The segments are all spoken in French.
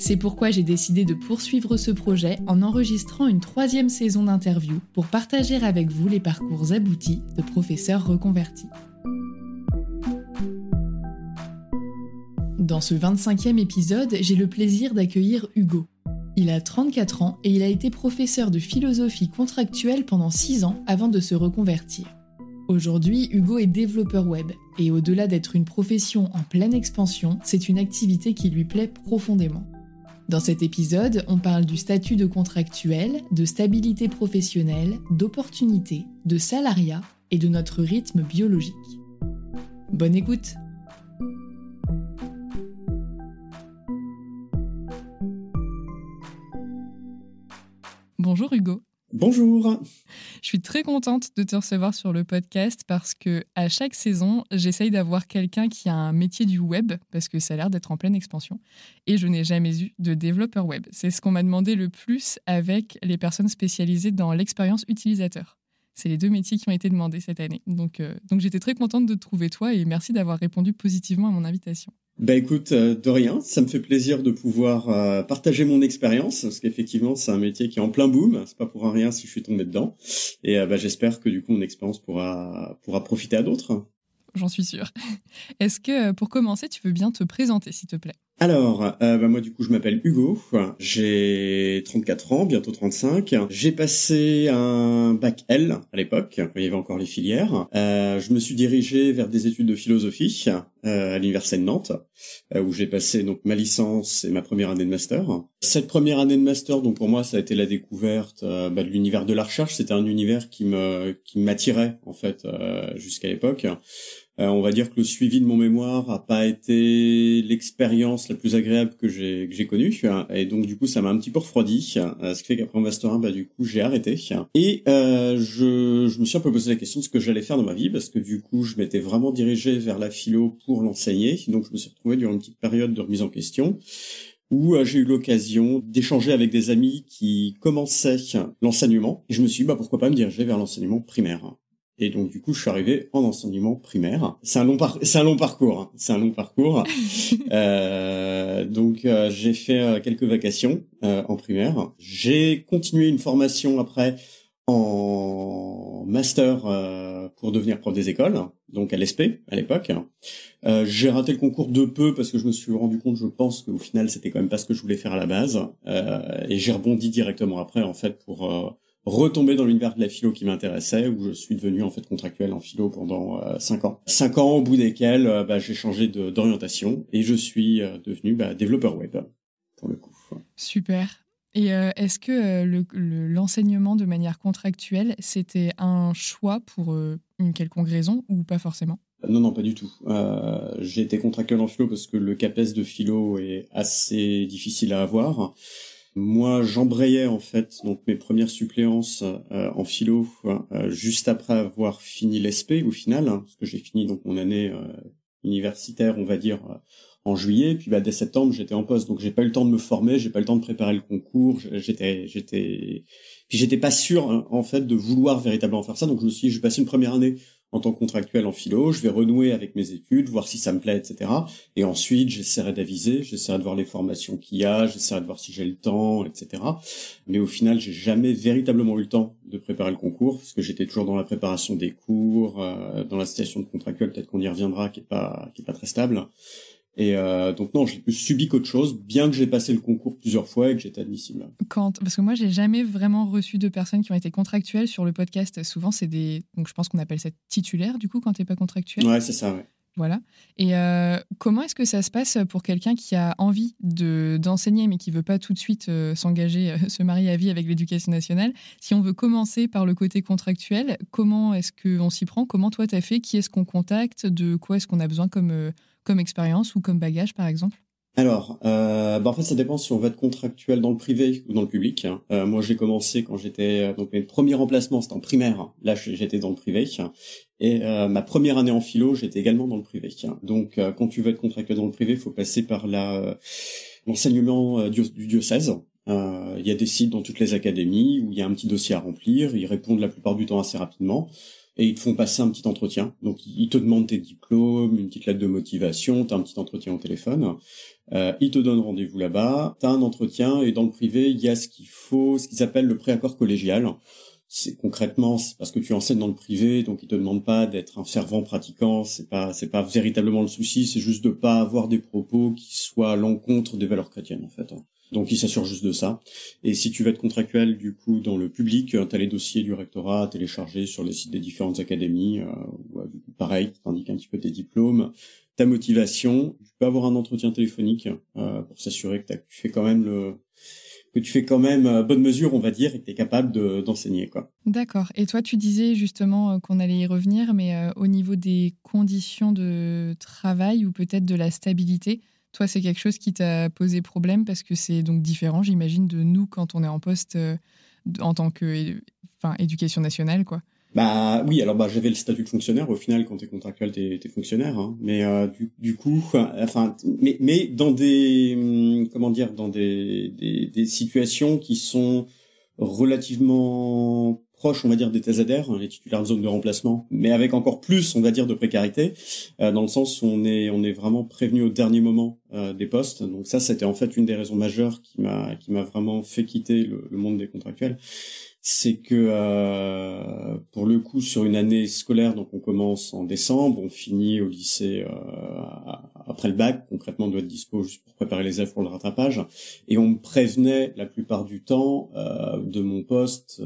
C'est pourquoi j'ai décidé de poursuivre ce projet en enregistrant une troisième saison d'interviews pour partager avec vous les parcours aboutis de professeurs reconvertis. Dans ce 25e épisode, j'ai le plaisir d'accueillir Hugo. Il a 34 ans et il a été professeur de philosophie contractuelle pendant 6 ans avant de se reconvertir. Aujourd'hui, Hugo est développeur web et au-delà d'être une profession en pleine expansion, c'est une activité qui lui plaît profondément. Dans cet épisode, on parle du statut de contractuel, de stabilité professionnelle, d'opportunité, de salariat et de notre rythme biologique. Bonne écoute Bonjour Hugo. Bonjour. Je suis très contente de te recevoir sur le podcast parce que à chaque saison, j'essaye d'avoir quelqu'un qui a un métier du web parce que ça a l'air d'être en pleine expansion et je n'ai jamais eu de développeur web. C'est ce qu'on m'a demandé le plus avec les personnes spécialisées dans l'expérience utilisateur. C'est les deux métiers qui ont été demandés cette année. Donc, euh, donc j'étais très contente de te trouver toi et merci d'avoir répondu positivement à mon invitation. Bah écoute, euh, de rien, ça me fait plaisir de pouvoir euh, partager mon expérience, parce qu'effectivement c'est un métier qui est en plein boom, c'est pas pour rien si je suis tombé dedans, et euh, bah, j'espère que du coup mon expérience pourra, pourra profiter à d'autres. J'en suis sûre. Est-ce que pour commencer, tu veux bien te présenter s'il te plaît? Alors, euh, bah moi du coup je m'appelle Hugo, j'ai 34 ans, bientôt 35. J'ai passé un bac L à l'époque, il y avait encore les filières. Euh, je me suis dirigé vers des études de philosophie euh, à l'université de Nantes, où j'ai passé donc ma licence et ma première année de master. Cette première année de master, donc pour moi ça a été la découverte bah, de l'univers de la recherche. C'était un univers qui m'attirait en fait jusqu'à l'époque. Euh, on va dire que le suivi de mon mémoire a pas été l'expérience la plus agréable que j'ai connue et donc du coup ça m'a un petit peu refroidi euh, ce qui fait qu'après mon master 1 bah du coup j'ai arrêté et euh, je, je me suis un peu posé la question de ce que j'allais faire dans ma vie parce que du coup je m'étais vraiment dirigé vers la philo pour l'enseigner. Donc je me suis retrouvé durant une petite période de remise en question où j'ai eu l'occasion d'échanger avec des amis qui commençaient l'enseignement. Et je me suis dit bah pourquoi pas me diriger vers l'enseignement primaire Et donc du coup, je suis arrivé en enseignement primaire. C'est un long c'est un long parcours. Hein. C'est un long parcours. euh, donc euh, j'ai fait euh, quelques vacations euh, en primaire. J'ai continué une formation après en master pour devenir prof des écoles, donc à l'ESP à l'époque. j'ai raté le concours de peu parce que je me suis rendu compte, je pense qu'au final c'était quand même pas ce que je voulais faire à la base. et j'ai rebondi directement après en fait pour retomber dans l'univers de la philo qui m'intéressait, où je suis devenu en fait contractuel en philo pendant euh, cinq ans. Cinq ans au bout desquels euh, bah, j'ai changé d'orientation et je suis euh, devenu bah, développeur web pour le coup. Super. Et est-ce que l'enseignement de manière contractuelle, c'était un choix pour une quelconque raison ou pas forcément? Non, non, pas du tout. j'ai été contractuel en philo parce que le CAPES de philo est assez difficile à avoir. Moi, j'embrayais en fait donc mes premières suppléances euh, en philo euh, juste après avoir fini l'ESP au final, hein, parce que j'ai fini donc mon année euh, universitaire, on va dire en juillet, puis bah dès septembre j'étais en poste, donc j'ai pas eu le temps de me former, j'ai pas le temps de préparer le concours, j'étais j'étais puis j'étais pas sûr hein, en fait de vouloir véritablement faire ça, donc je me suis je vais une première année en tant que contractuel en philo, je vais renouer avec mes études, voir si ça me plaît, etc. Et ensuite, j'essaierai d'aviser, j'essaierai de voir les formations qu'il y a, j'essaierai de voir si j'ai le temps, etc. Mais au final, j'ai jamais véritablement eu le temps de préparer le concours, parce que j'étais toujours dans la préparation des cours, euh, dans la situation de contractuel, peut-être qu'on y reviendra, qui est pas, qui est pas très stable. Et euh, donc non, j'ai plus subi qu'autre chose, bien que j'ai passé le concours plusieurs fois et que j'étais admissible. Quand, parce que moi, j'ai jamais vraiment reçu de personnes qui ont été contractuelles sur le podcast. Souvent, c'est des, donc je pense qu'on appelle ça titulaire du coup quand t'es pas contractuel. Ouais, c'est ça. Ouais. Voilà. Et euh, comment est-ce que ça se passe pour quelqu'un qui a envie de d'enseigner mais qui veut pas tout de suite euh, s'engager, se marier à vie avec l'éducation nationale? Si on veut commencer par le côté contractuel, comment est-ce qu'on s'y prend? Comment toi t'as fait? Qui est-ce qu'on contacte? De quoi est-ce qu'on a besoin comme comme expérience ou comme bagage, par exemple? Alors, euh, bah en fait, ça dépend si on veut être contractuel dans le privé ou dans le public. Euh, moi, j'ai commencé quand j'étais euh, donc mes premiers remplacements, c'était en primaire. Là, j'étais dans le privé. Et euh, ma première année en philo, j'étais également dans le privé. Donc, euh, quand tu veux être contractuel dans le privé, il faut passer par la l'enseignement du, diocèse. Il y a des sites dans toutes les académies où il y a un petit dossier à remplir. Ils répondent la plupart du temps assez rapidement et ils te font passer un petit entretien. Donc ils te demandent tes diplômes, une petite lettre de motivation, tu as un petit entretien au téléphone. Euh, ils te donnent rendez-vous là-bas, tu as un entretien et dans le privé, il y a ce qu'il faut, ce qu'ils appellent le préaccord collégial. C'est concrètement parce que tu enseignes dans le privé, donc ils te demandent pas d'être un fervent pratiquant, c'est pas c'est pas véritablement le souci, c'est juste de pas avoir des propos qui soient à l'encontre des valeurs chrétiennes en fait. Donc il s'assure juste de ça. Et si tu veux être contractuel du coup dans le public, euh, tu as les dossiers du rectorat à télécharger sur les sites des différentes académies. Euh, pareil, tu indiques un petit peu tes diplômes, ta motivation. Tu peux avoir un entretien téléphonique euh, pour s'assurer que tu fais quand même le que tu fais quand même euh, bonne mesure, on va dire, et que tu es capable d'enseigner. D'accord. Et toi, tu disais justement qu'on allait y revenir, mais au niveau des conditions de travail ou peut-être de la stabilité, toi, c'est quelque chose qui t'a posé problème parce que c'est donc différent, j'imagine, de nous quand on est en poste euh, en tant que, enfin, éducation nationale, quoi. Bah oui, alors bah j'avais le statut de fonctionnaire. Au final, quand t'es contractuel, t'es es fonctionnaire. Hein. Mais euh, du, du, coup, enfin, mais mais dans des hum, comment dire, dans des, des, des situations qui sont relativement proche, on va dire, des TZR, hein, les titulaires de zone de remplacement, mais avec encore plus, on va dire, de précarité, euh, dans le sens où on est, on est vraiment prévenu au dernier moment euh, des postes. Donc ça, c'était en fait une des raisons majeures qui m'a, qui m'a vraiment fait quitter le, le monde des contractuels c'est que euh, pour le coup sur une année scolaire, donc on commence en décembre, on finit au lycée euh, après le bac, concrètement on doit être dispo juste pour préparer les élèves pour le rattrapage, et on me prévenait la plupart du temps euh, de mon poste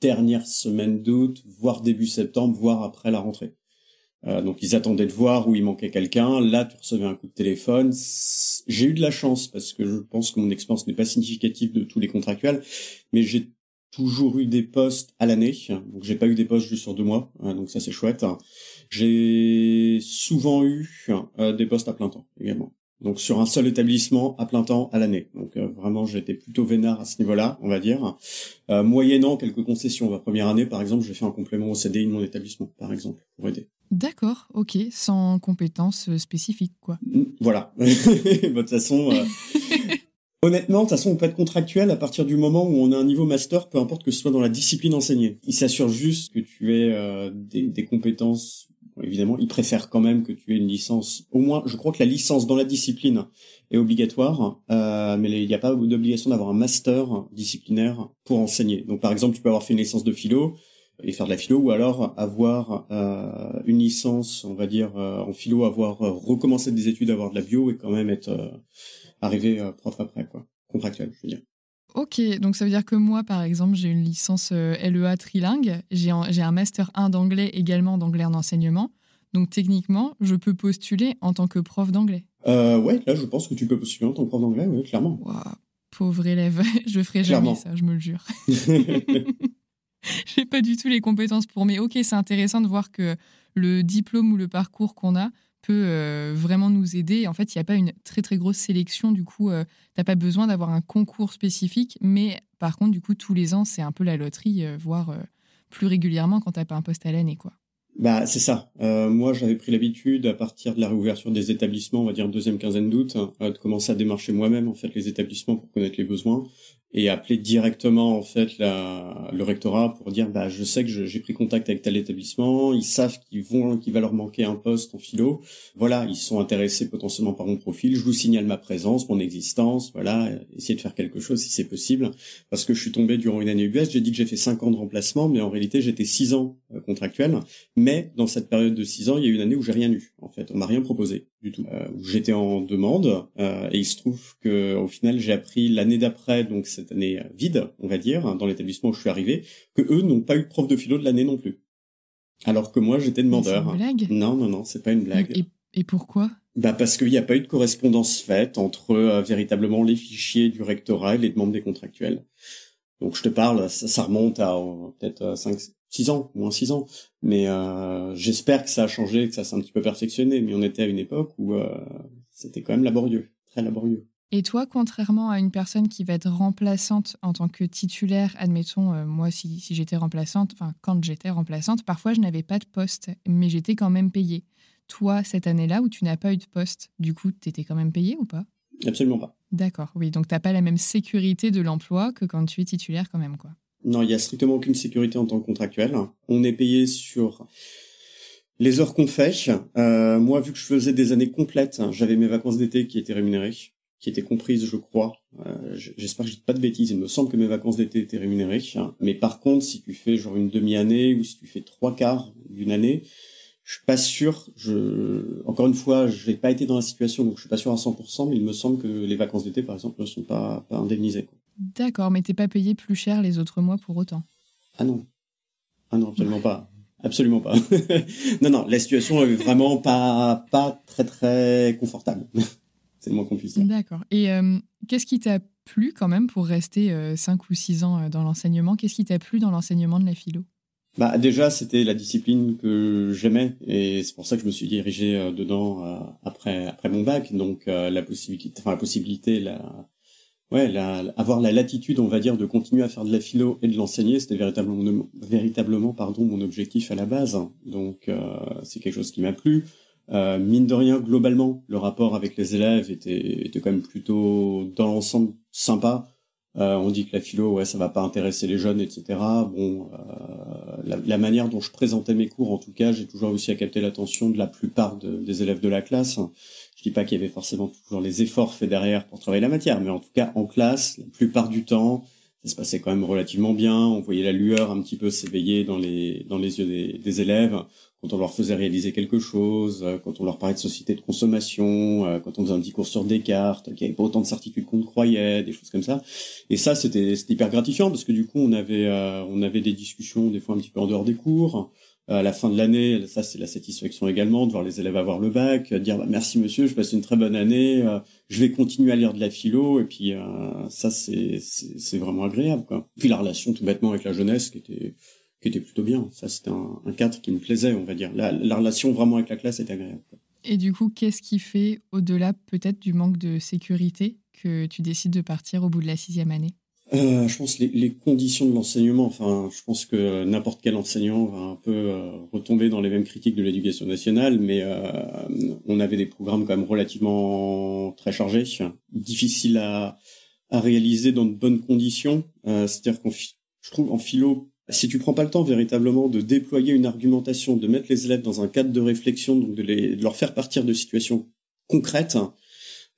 dernière semaine d'août, voire début septembre, voire après la rentrée. donc ils attendaient de voir où il manquait quelqu'un. Là, tu recevais un coup de téléphone. J'ai eu de la chance parce que je pense que mon expérience n'est pas significative de tous les contractuels, mais j'ai toujours eu des postes à l'année, donc j'ai pas eu des postes juste sur deux mois, hein, donc ça c'est chouette. J'ai souvent eu euh, des postes à plein temps également. Donc sur un seul établissement à plein temps à l'année. Donc euh, vraiment j'étais plutôt vénard à ce niveau-là, on va dire. Euh, moyennant quelques concessions. La première année par exemple, j'ai fait un complément au CDI de mon établissement par exemple pour aider. D'accord, ok, sans compétences spécifiques quoi. Voilà. de toute façon, Honnêtement, de toute façon, on peut être contractuel à partir du moment où on a un niveau master, peu importe que ce soit dans la discipline enseignée. Il s'assure juste que tu aies euh, des, compétences. évidemment, il préfère quand même que tu aies une licence. Au moins, je crois que la licence dans la discipline est obligatoire, euh, mais il n'y a pas d'obligation d'avoir un master disciplinaire pour enseigner. Donc, par exemple, tu peux avoir fait une licence de philo et faire de la philo, ou alors avoir euh, une licence, on va dire, en philo, avoir recommencé des études, avoir de la bio et quand même être arriver euh, prof après, quoi. Contractuel, je veux dire. Ok, donc ça veut dire que moi, par exemple, j'ai une licence euh, LEA trilingue, j'ai un, master 1 d'anglais également d'anglais en enseignement. Donc techniquement, je peux postuler en tant que prof d'anglais. Euh, ouais, là, je pense que tu peux postuler en tant que prof d'anglais, oui, clairement. pauvre élève, je ferai jamais ça, je me le jure. j'ai pas du tout les compétences pour, mais ok, c'est intéressant de voir que le diplôme ou le parcours qu'on a peut euh, vraiment nous aider. En fait, il n'y a pas une très très grosse sélection, du coup, euh, tu n'as pas besoin d'avoir un concours spécifique, mais par contre, du coup, tous les ans, c'est un peu la loterie, euh, voire plus régulièrement quand tu n'as pas un poste à l'année, quoi. Bah c'est ça. moi j'avais pris l'habitude à partir de la réouverture des établissements, on va dire deuxième quinzaine d'août, de commencer à démarcher moi-même en fait les établissements pour connaître les besoins et appeler directement en fait la, le rectorat pour dire bah je sais que j'ai pris contact avec tel établissement, ils savent qu'ils vont qu'il va leur manquer un poste en philo. Voilà, ils sont intéressés potentiellement par mon profil, je vous signale ma présence, mon existence, voilà, essayer de faire quelque chose si c'est possible parce que je suis tombé durant une année UBS, j'ai dit que j'ai fait cinq ans de remplacement mais en réalité j'étais six ans euh, contractuel, dans cette période de six ans, il y a eu une année où j'ai rien eu en fait, on m'a rien proposé du tout. Euh, j'étais en demande euh, et il se trouve que au final j'ai appris l'année d'après donc cette année vide, on va dire, hein, dans l'établissement où je suis arrivé, que eux n'ont pas eu de prof de philo de l'année non plus. Alors que moi, j'étais demandeur. C'est une blague? Non, non, non, c'est pas une blague. Et, pourquoi? Bah parce qu'il n'y a pas eu de correspondance faite entre euh, véritablement les fichiers du rectorat et les demandes des contractuels. Donc je te parle, ça, remonte à euh, peut-être 5, euh, 6 ans, moins 6 ans. Mais j'espère que ça a changé, que ça s'est un petit peu perfectionné. Mais on était à une époque où c'était quand même laborieux, très laborieux. Et toi, contrairement à une personne qui va être remplaçante en tant que titulaire, admettons, euh, moi, si, j'étais remplaçante, enfin, quand j'étais remplaçante, parfois je n'avais pas de poste, mais j'étais quand même payée. Toi, cette année-là où tu n'as pas eu de poste, du coup, tu étais quand même payée ou pas? Absolument pas. D'accord, oui. Donc, tu n'as pas la même sécurité de l'emploi que quand tu es titulaire, quand même, quoi. Non, il n'y a strictement aucune sécurité en tant que contractuel. On est payé sur les heures qu'on fait. Euh, moi, vu que je faisais des années complètes, j'avais mes vacances d'été qui étaient rémunérées qui était comprise, je crois. Euh, J'espère que je dis pas de bêtises. Il me semble que mes vacances d'été étaient rémunérées. Mais par contre, si tu fais genre une demi-année ou si tu fais trois quarts d'une année, je suis pas sûr. Je, encore une fois, je n'ai pas été dans la situation, donc je suis pas sûr à 100%. Mais il me semble que les vacances d'été, par exemple, ne sont pas, pas indemnisées. D'accord, mais t'es pas payé plus cher les autres mois pour autant? Ah non, ah non, absolument pas. Absolument pas. non, non, la situation est vraiment pas, pas très, très confortable. C'est le moins qu'on puisse dire. D'accord. Et euh, qu'est-ce qui t'a plu quand même pour rester 5 euh, ou 6 ans euh, dans l'enseignement? Qu'est-ce qui t'a plu dans l'enseignement de la philo? Bah déjà c'était la discipline que j'aimais et c'est pour ça que je me suis dirigé dedans après après mon bac. Donc la possibilité enfin la possibilité la ouais la, avoir la latitude on va dire de continuer à faire de la philo et de l'enseigner c'était véritablement véritablement pardon mon objectif à la base. Donc c'est quelque chose qui m'a plu. Euh, mine de rien, globalement, le rapport avec les élèves était, était quand même plutôt dans l'ensemble sympa. Euh, on dit que la philo, ouais, ça va pas intéresser les jeunes, etc. Bon, euh, la, manière dont je présentais mes cours, en tout cas, j'ai toujours réussi à capter l'attention de la plupart des élèves de la classe. Je dis pas qu'il y avait forcément toujours les efforts faits derrière pour travailler la matière, mais en tout cas, en classe, la plupart du temps, ça se passait quand même relativement bien. On voyait la lueur un petit peu s'éveiller dans les dans les yeux des, des élèves quand on leur faisait réaliser quelque chose, euh, quand on leur parlait de société de consommation, euh, quand on faisait un petit cours sur Descartes, qu'il n'y avait pas autant de certitudes qu'on croyait, des choses comme ça. Et ça, c'était hyper gratifiant parce que du coup, on avait euh, on avait des discussions des fois un petit peu en dehors des cours. À la fin de l'année, ça c'est la satisfaction également de voir les élèves avoir le bac, dire bah, merci monsieur, je passe une très bonne année, je vais continuer à lire de la philo et puis ça c'est c'est vraiment agréable quoi. Puis la relation tout bêtement avec la jeunesse qui était qui était plutôt bien. Ça, c'était un, cadre qui me plaisait, on va dire. La, relation vraiment avec la classe était agréable. Et du coup, qu'est-ce qui fait, au-delà peut-être du manque de sécurité, que tu décides de partir au bout de la sixième année? Euh, je pense les, les conditions de l'enseignement. Enfin, je pense que n'importe quel enseignant va un peu euh, retomber dans les mêmes critiques de l'éducation nationale, mais euh, on avait des programmes quand même relativement très chargés, difficiles à à réaliser dans de bonnes conditions. C'est-à-dire qu'en je trouve en philo, si tu prends pas le temps véritablement de déployer une argumentation, de mettre les élèves dans un cadre de réflexion, donc de, leur faire partir de situations concrètes,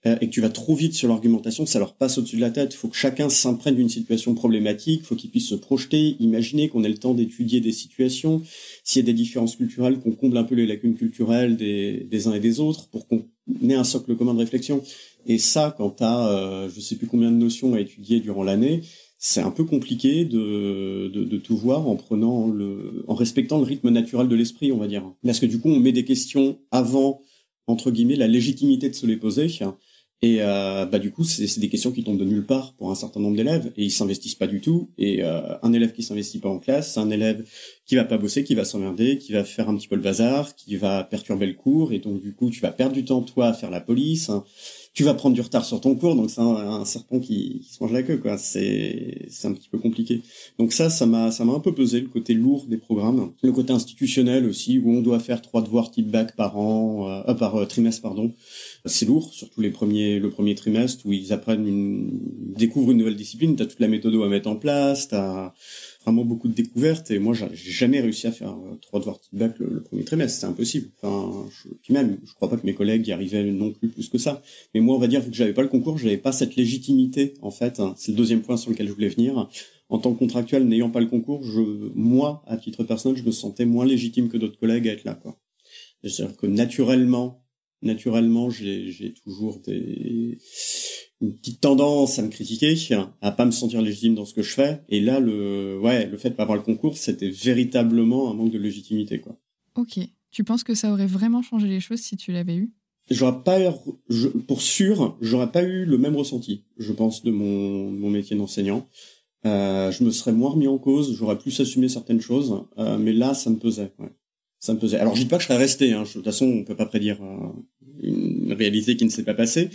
euh, et que tu vas trop vite sur l'argumentation, ça leur passe au-dessus de la tête. Il faut que chacun s'imprègne d'une situation problématique, il faut qu'ils puissent se projeter, imaginer qu'on ait le temps d'étudier des situations, s'il y a des différences culturelles, qu'on comble un peu les lacunes culturelles des, des uns et des autres, pour qu'on ait un socle commun de réflexion. Et ça, quand tu as euh, je sais plus combien de notions à étudier durant l'année, c'est un peu compliqué de, de, tout voir en prenant le, en respectant le rythme naturel de l'esprit, on va dire. Parce que du coup, on met des questions avant, entre guillemets, la légitimité de se les poser. Et euh, bah du coup, c'est des questions qui tombent de nulle part pour un certain nombre d'élèves et ils s'investissent pas du tout. Et euh, un élève qui s'investit pas en classe, c'est un élève qui va pas bosser, qui va s'emmerder, qui va faire un petit peu le bazar, qui va perturber le cours et donc du coup, tu vas perdre du temps toi à faire la police. Tu vas prendre du retard sur ton cours, donc c'est un, serpent qui, qui, se mange la queue, quoi. C'est, c'est un petit peu compliqué. Donc ça, ça m'a, ça m'a un peu pesé le côté lourd des programmes, le côté institutionnel aussi, où on doit faire trois devoirs type bac par an, euh, par euh, trimestre, pardon. C'est lourd, surtout les premiers, le premier trimestre où ils apprennent une, découvrent une nouvelle discipline. T'as toute la méthode à mettre en place, t'as vraiment beaucoup de découvertes et moi j'ai jamais réussi à faire euh, trois devoirs type bac le, premier trimestre, c'est impossible. Enfin, je, puis même, je crois pas que mes collègues y arrivaient non plus plus que ça. Mais moi, on va dire vu que j'avais pas le concours, j'avais pas cette légitimité en fait. C'est le deuxième point sur lequel je voulais venir. En tant que contractuel, n'ayant pas le concours, je, moi, à titre personnel, je me sentais moins légitime que d'autres collègues à être là, quoi. C'est-à-dire que naturellement, naturellement, j'ai toujours des une petite tendance à me critiquer, à pas me sentir légitime dans ce que je fais. Et là, le, ouais, le fait de pas avoir le concours, c'était véritablement un manque de légitimité, quoi. Ok. Tu penses que ça aurait vraiment changé les choses si tu l'avais eu? J'aurais pas, je, pour sûr, j'aurais pas eu le même ressenti, je pense, de mon, mon métier d'enseignant. Euh, je me serais moins remis en cause, j'aurais plus assumé certaines choses, euh, mais là, ça me pesait. Ouais. Ça me pesait. Alors, je dis pas que je serais resté. Hein, de toute façon, on peut pas prédire euh, une réalité qui ne s'est pas passée.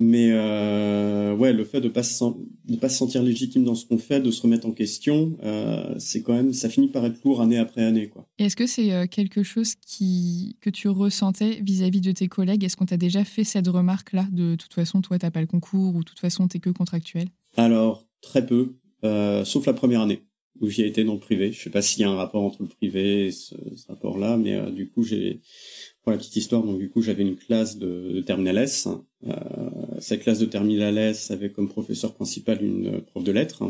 Mais euh, ouais, le fait de pas se de pas se sentir légitime dans ce qu'on fait, de se remettre en question, euh, c'est quand même, ça finit par être lourd année après année, quoi. Est-ce que c'est quelque chose qui que tu ressentais vis-à-vis de tes collègues? Est-ce qu'on t'a déjà fait cette remarque-là de, toute façon, toi, t'as pas le concours ou de toute façon, t'es que contractuel? Alors très peu, euh, sauf la première année où j'y été dans le privé. Je sais pas s'il y a un rapport entre le privé et ce, rapport-là, mais euh, du coup, j'ai pour la petite histoire, donc du coup, j'avais une classe de, de Terminal S. Euh, cette classe de Terminal S avait comme professeur principal une prof de lettres.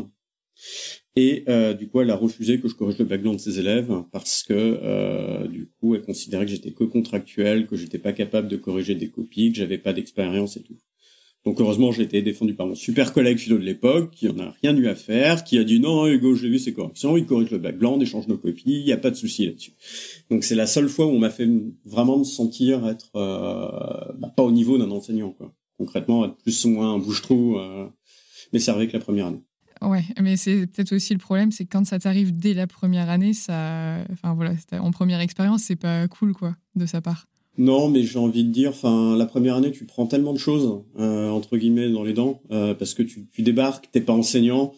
Et euh, du coup, elle a refusé que je corrige le background de ses élèves parce que euh, du coup, elle considérait que j'étais que contractuel, que j'étais pas capable de corriger des copies, que j'avais pas d'expérience et tout. Donc heureusement, j'ai été défendu par mon super collègue philo de l'époque, qui en a rien eu à faire, qui a dit non, Hugo, j'ai vu ses corrections, il corrige le background, échange nos copies, il n'y a pas de souci là-dessus. Donc c'est la seule fois où on m'a fait vraiment me sentir être euh, bah, pas au niveau d'un enseignant, quoi. Concrètement, être plus ou moins un bouche-trou, euh, mais c'est vrai que la première année. Ouais, mais c'est peut-être aussi le problème, c'est que quand ça t'arrive dès la première année, ça, enfin voilà, en première expérience, c'est pas cool, quoi, de sa part. Non, mais j'ai envie de dire, enfin, la première année, tu prends tellement de choses euh, entre guillemets dans les dents euh, parce que tu, tu débarques, t'es pas enseignant,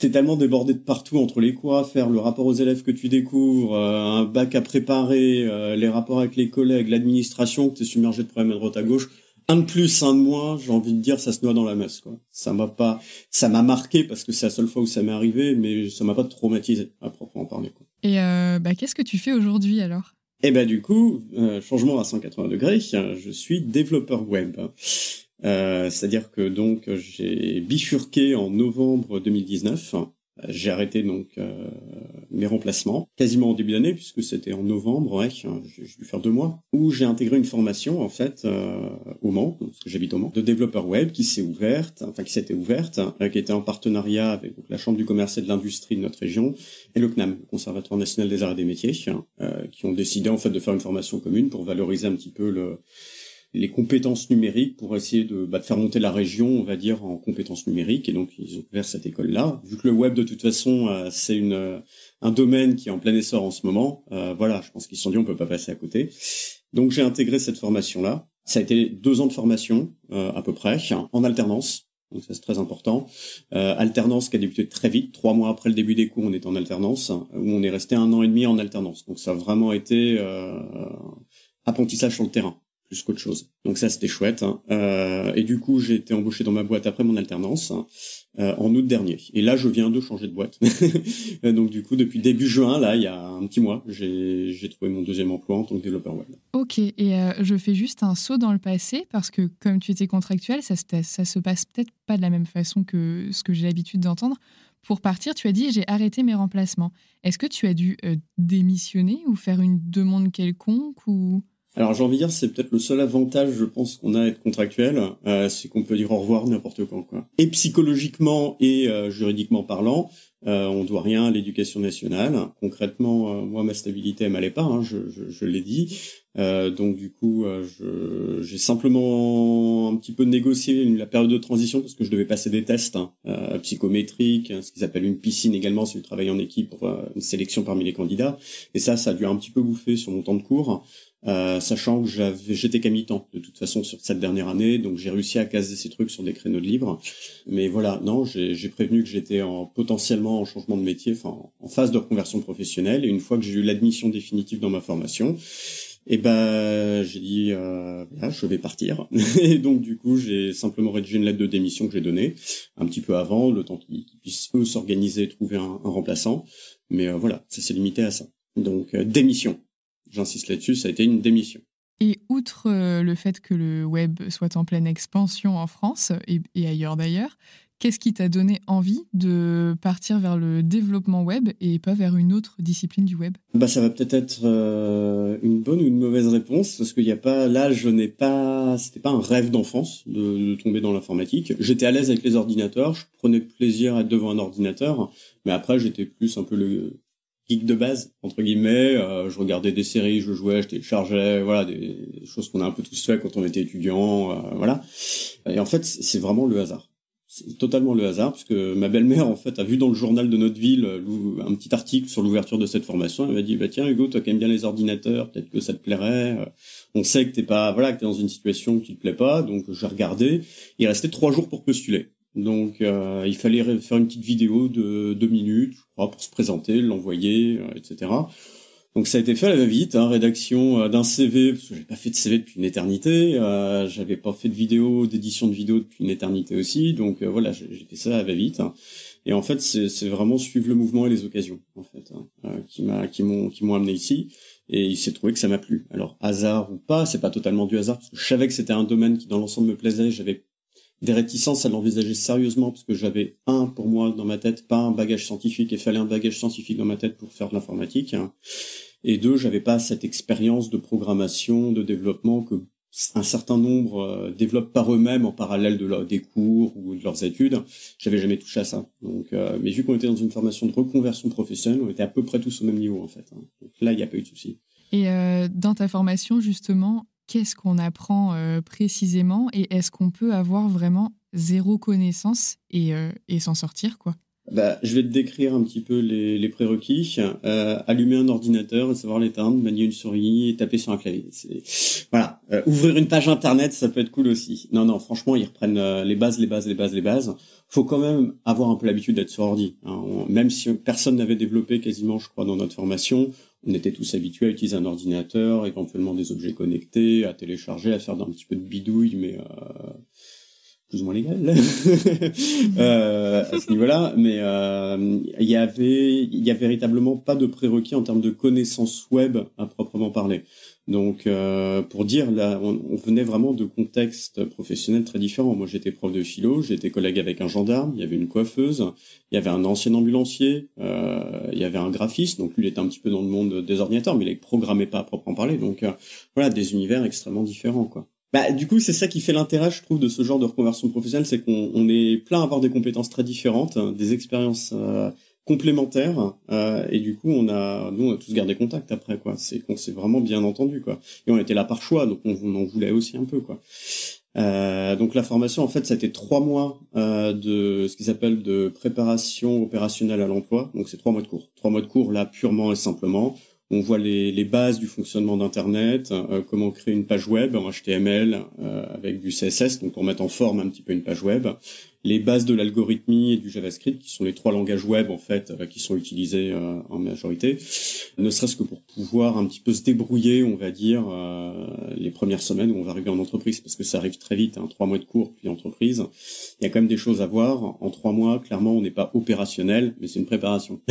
t'es tellement débordé de partout entre les cours à faire, le rapport aux élèves que tu découvres, euh, un bac à préparer, les rapports avec les collègues, l'administration, que t'es submergé de problèmes à droite à gauche. Un de plus, un de moins, j'ai envie de dire, ça se noie dans la messe, quoi. Ça m'a pas, ça m'a marqué parce que c'est la seule fois où ça m'est arrivé, mais ça m'a pas traumatisé à proprement parler, quoi. Et bah, qu'est-ce que tu fais aujourd'hui alors? Et ben du coup, euh, changement à 180 degrés, je suis développeur web. Euh, C'est-à-dire que donc j'ai bifurqué en novembre 2019 j'ai arrêté donc euh, mes remplacements quasiment au début d'année puisque c'était en novembre, ouais, j'ai dû faire deux mois où j'ai intégré une formation en fait euh, au Mans, parce que j'habite au Mans, de développeur web qui s'est ouverte, enfin qui s'était ouverte, euh, qui était en partenariat avec la Chambre du commerce et de l'industrie de notre région et le CNAM, le Conservatoire national des arts et des métiers, qui ont décidé en fait de faire une formation commune pour valoriser un petit peu le les compétences numériques pour essayer de, bah, de, faire monter la région, on va dire, en compétences numériques. Et donc, ils ont ouvert cette école-là. Vu que le web, de toute façon, euh, c'est une euh, un domaine qui est en plein essor en ce moment, euh, voilà, je pense qu'ils se sont dit, on peut pas passer à côté. Donc, j'ai intégré cette formation-là. Ça a été deux ans de formation, à peu près, en alternance. Donc ça c'est très important. alternance qui a débuté très vite, trois mois après le début des cours, on est en alternance, où on est resté un an et demi en alternance. Donc ça a vraiment été apprentissage sur le terrain plus qu'autre chose. Donc ça, c'était chouette. Hein. Euh, et du coup, j'ai été embauché dans ma boîte après mon alternance hein, euh, en août dernier. Et là, je viens de changer de boîte. Donc du coup, depuis début juin, là, il y a un petit mois, j'ai trouvé mon deuxième emploi en tant que développeur web. Ok, et euh, je fais juste un saut dans le passé parce que comme tu étais contractuel, ça, ça se passe peut-être pas de la même façon que ce que j'ai l'habitude d'entendre. Pour partir, tu as dit j'ai arrêté mes remplacements. Est-ce que tu as dû démissionner ou faire une demande quelconque ou alors j'ai envie de dire c'est peut-être le seul avantage je pense qu'on a à être contractuel, euh, c'est qu'on peut dire au revoir n'importe quand quoi. Et psychologiquement et euh, juridiquement parlant, euh, on doit rien à l'éducation nationale. Concrètement, euh, moi ma stabilité elle m'allait pas, hein, je, je, je l'ai dit. donc du coup, j'ai simplement un petit peu négocié la période de transition parce que je devais passer des tests hein, psychométriques, hein, ce qu'ils appellent une piscine également, c'est du travail en équipe pour une sélection parmi les candidats. Et ça, ça a dû un petit peu bouffer sur mon temps de cours. Euh, sachant que j'étais qu'à mi-temps de toute façon sur cette dernière année, donc j'ai réussi à caser ces trucs sur des créneaux de livres. Mais voilà, non, j'ai prévenu que j'étais en potentiellement en changement de métier, enfin en phase de reconversion professionnelle. Et une fois que j'ai eu l'admission définitive dans ma formation, et eh ben j'ai dit euh, je vais partir. et donc du coup j'ai simplement rédigé une lettre de démission que j'ai donnée un petit peu avant, le temps qu'ils puissent eux s'organiser, trouver un, un, remplaçant. Mais euh, voilà, ça s'est limité à ça. Donc euh, démission j'insiste là-dessus, ça a été une démission. Et outre euh, le fait que le web soit en pleine expansion en France et, ailleurs d'ailleurs, qu'est-ce qui t'a donné envie de partir vers le développement web et pas vers une autre discipline du web? Bah ça va peut-être être, euh, une bonne ou une mauvaise réponse parce qu'il n'y a pas là je n'ai pas c'était pas un rêve d'enfance de, de, tomber dans l'informatique. J'étais à l'aise avec les ordinateurs, je prenais plaisir à être devant un ordinateur, mais après j'étais plus un peu le geek de base entre guillemets. Euh, je regardais des séries, je jouais, je téléchargeais, voilà, des, choses qu'on a un peu tous fait quand on était étudiant, euh, voilà. Et en fait, c'est vraiment le hasard. C'est totalement le hasard, puisque ma belle-mère, en fait, a vu dans le journal de notre ville euh, un petit article sur l'ouverture de cette formation. Elle m'a dit, bah tiens, Hugo, toi qui aimes bien les ordinateurs, peut-être que ça te plairait. On sait que t'es pas, voilà, que t'es dans une situation qui te plaît pas, donc j'ai regardé. Il restait trois jours pour postuler. Donc euh, il fallait faire une petite vidéo de deux minutes, je crois, pour se présenter, l'envoyer, euh, etc. Donc ça a été fait à la va-vite, hein, rédaction euh, d'un CV, parce que j'ai pas fait de CV depuis une éternité, euh, j'avais pas fait de vidéo, d'édition de vidéo depuis une éternité aussi, donc voilà, j'ai fait ça à la va-vite. Et en fait, c'est vraiment suivre le mouvement et les occasions, en fait, hein, qui m'ont, qui m'ont amené ici. Et il s'est trouvé que ça m'a plu. Alors hasard ou pas, c'est pas totalement du hasard, parce que je savais que c'était un domaine qui dans l'ensemble me plaisait. J'avais des réticences à l'envisager sérieusement parce que j'avais un pour moi dans ma tête, pas un bagage scientifique et fallait un bagage scientifique dans ma tête pour faire de l'informatique. Et deux, j'avais pas cette expérience de programmation, de développement que un certain nombre euh, développent par eux-mêmes en parallèle de des cours ou de leurs études. J'avais jamais touché à ça. Donc, euh, mais vu qu'on était dans une formation de reconversion professionnelle, on était à peu près tous au même niveau en fait. Hein. Donc là, il n'y a pas eu de souci. Et euh, dans ta formation, justement, qu'est-ce qu'on apprend euh, précisément et est-ce qu'on peut avoir vraiment zéro connaissance et, euh, et s'en sortir quoi? Bah, je vais te décrire un petit peu les, les prérequis. Euh, allumer un ordinateur savoir l'éteindre, manier une souris et taper sur un clavier. Voilà. ouvrir une page internet, ça peut être cool aussi. Non, non, franchement, ils reprennent les bases, les bases, les bases, les bases. Faut quand même avoir un peu l'habitude d'être sur ordi. Hein. même si personne n'avait développé quasiment, je crois, dans notre formation, on était tous habitués à utiliser un ordinateur, éventuellement des objets connectés, à télécharger, à faire un petit peu de bidouille, mais euh, plus ou moins légal euh, à ce niveau-là. Mais euh, il y avait, il y a véritablement pas de prérequis en termes de connaissances web à proprement parler. Donc, euh, pour dire, là, on, venait vraiment de contextes professionnels très différents. Moi, j'étais prof de philo, j'étais collègue avec un gendarme, il y avait une coiffeuse, il y avait un ancien ambulancier, euh, il y avait un graphiste, donc lui, il était un petit peu dans le monde des ordinateurs, mais il ne programmait pas à proprement parler. Donc, euh, voilà, des univers extrêmement différents, quoi. Bah, du coup, c'est ça qui fait l'intérêt, je trouve, de ce genre de reconversion professionnelle, c'est qu'on est plein à avoir des compétences très différentes, hein, des expériences complémentaires euh, et du coup on a nous on a tous gardé contact après quoi. C'est qu'on s'est vraiment bien entendu quoi. Et on était là par choix donc on, en voulait aussi un peu quoi. Euh, donc la formation en fait ça a été trois mois euh, de ce qu'ils appellent de préparation opérationnelle à l'emploi. Donc c'est trois mois de cours. Trois mois de cours là purement et simplement. On voit les, les bases du fonctionnement d'Internet, comment créer une page web en HTML avec du CSS, donc pour mettre en forme un petit peu une page web les bases de l'algorithmie et du JavaScript, qui sont les trois langages web en fait euh, qui sont utilisés euh, en majorité, ne serait-ce que pour pouvoir un petit peu se débrouiller, on va dire, euh, les premières semaines où on va arriver en entreprise, parce que ça arrive très vite, hein, trois mois de cours puis entreprise. Il y a quand même des choses à voir. En trois mois, clairement, on n'est pas opérationnel, mais c'est une préparation.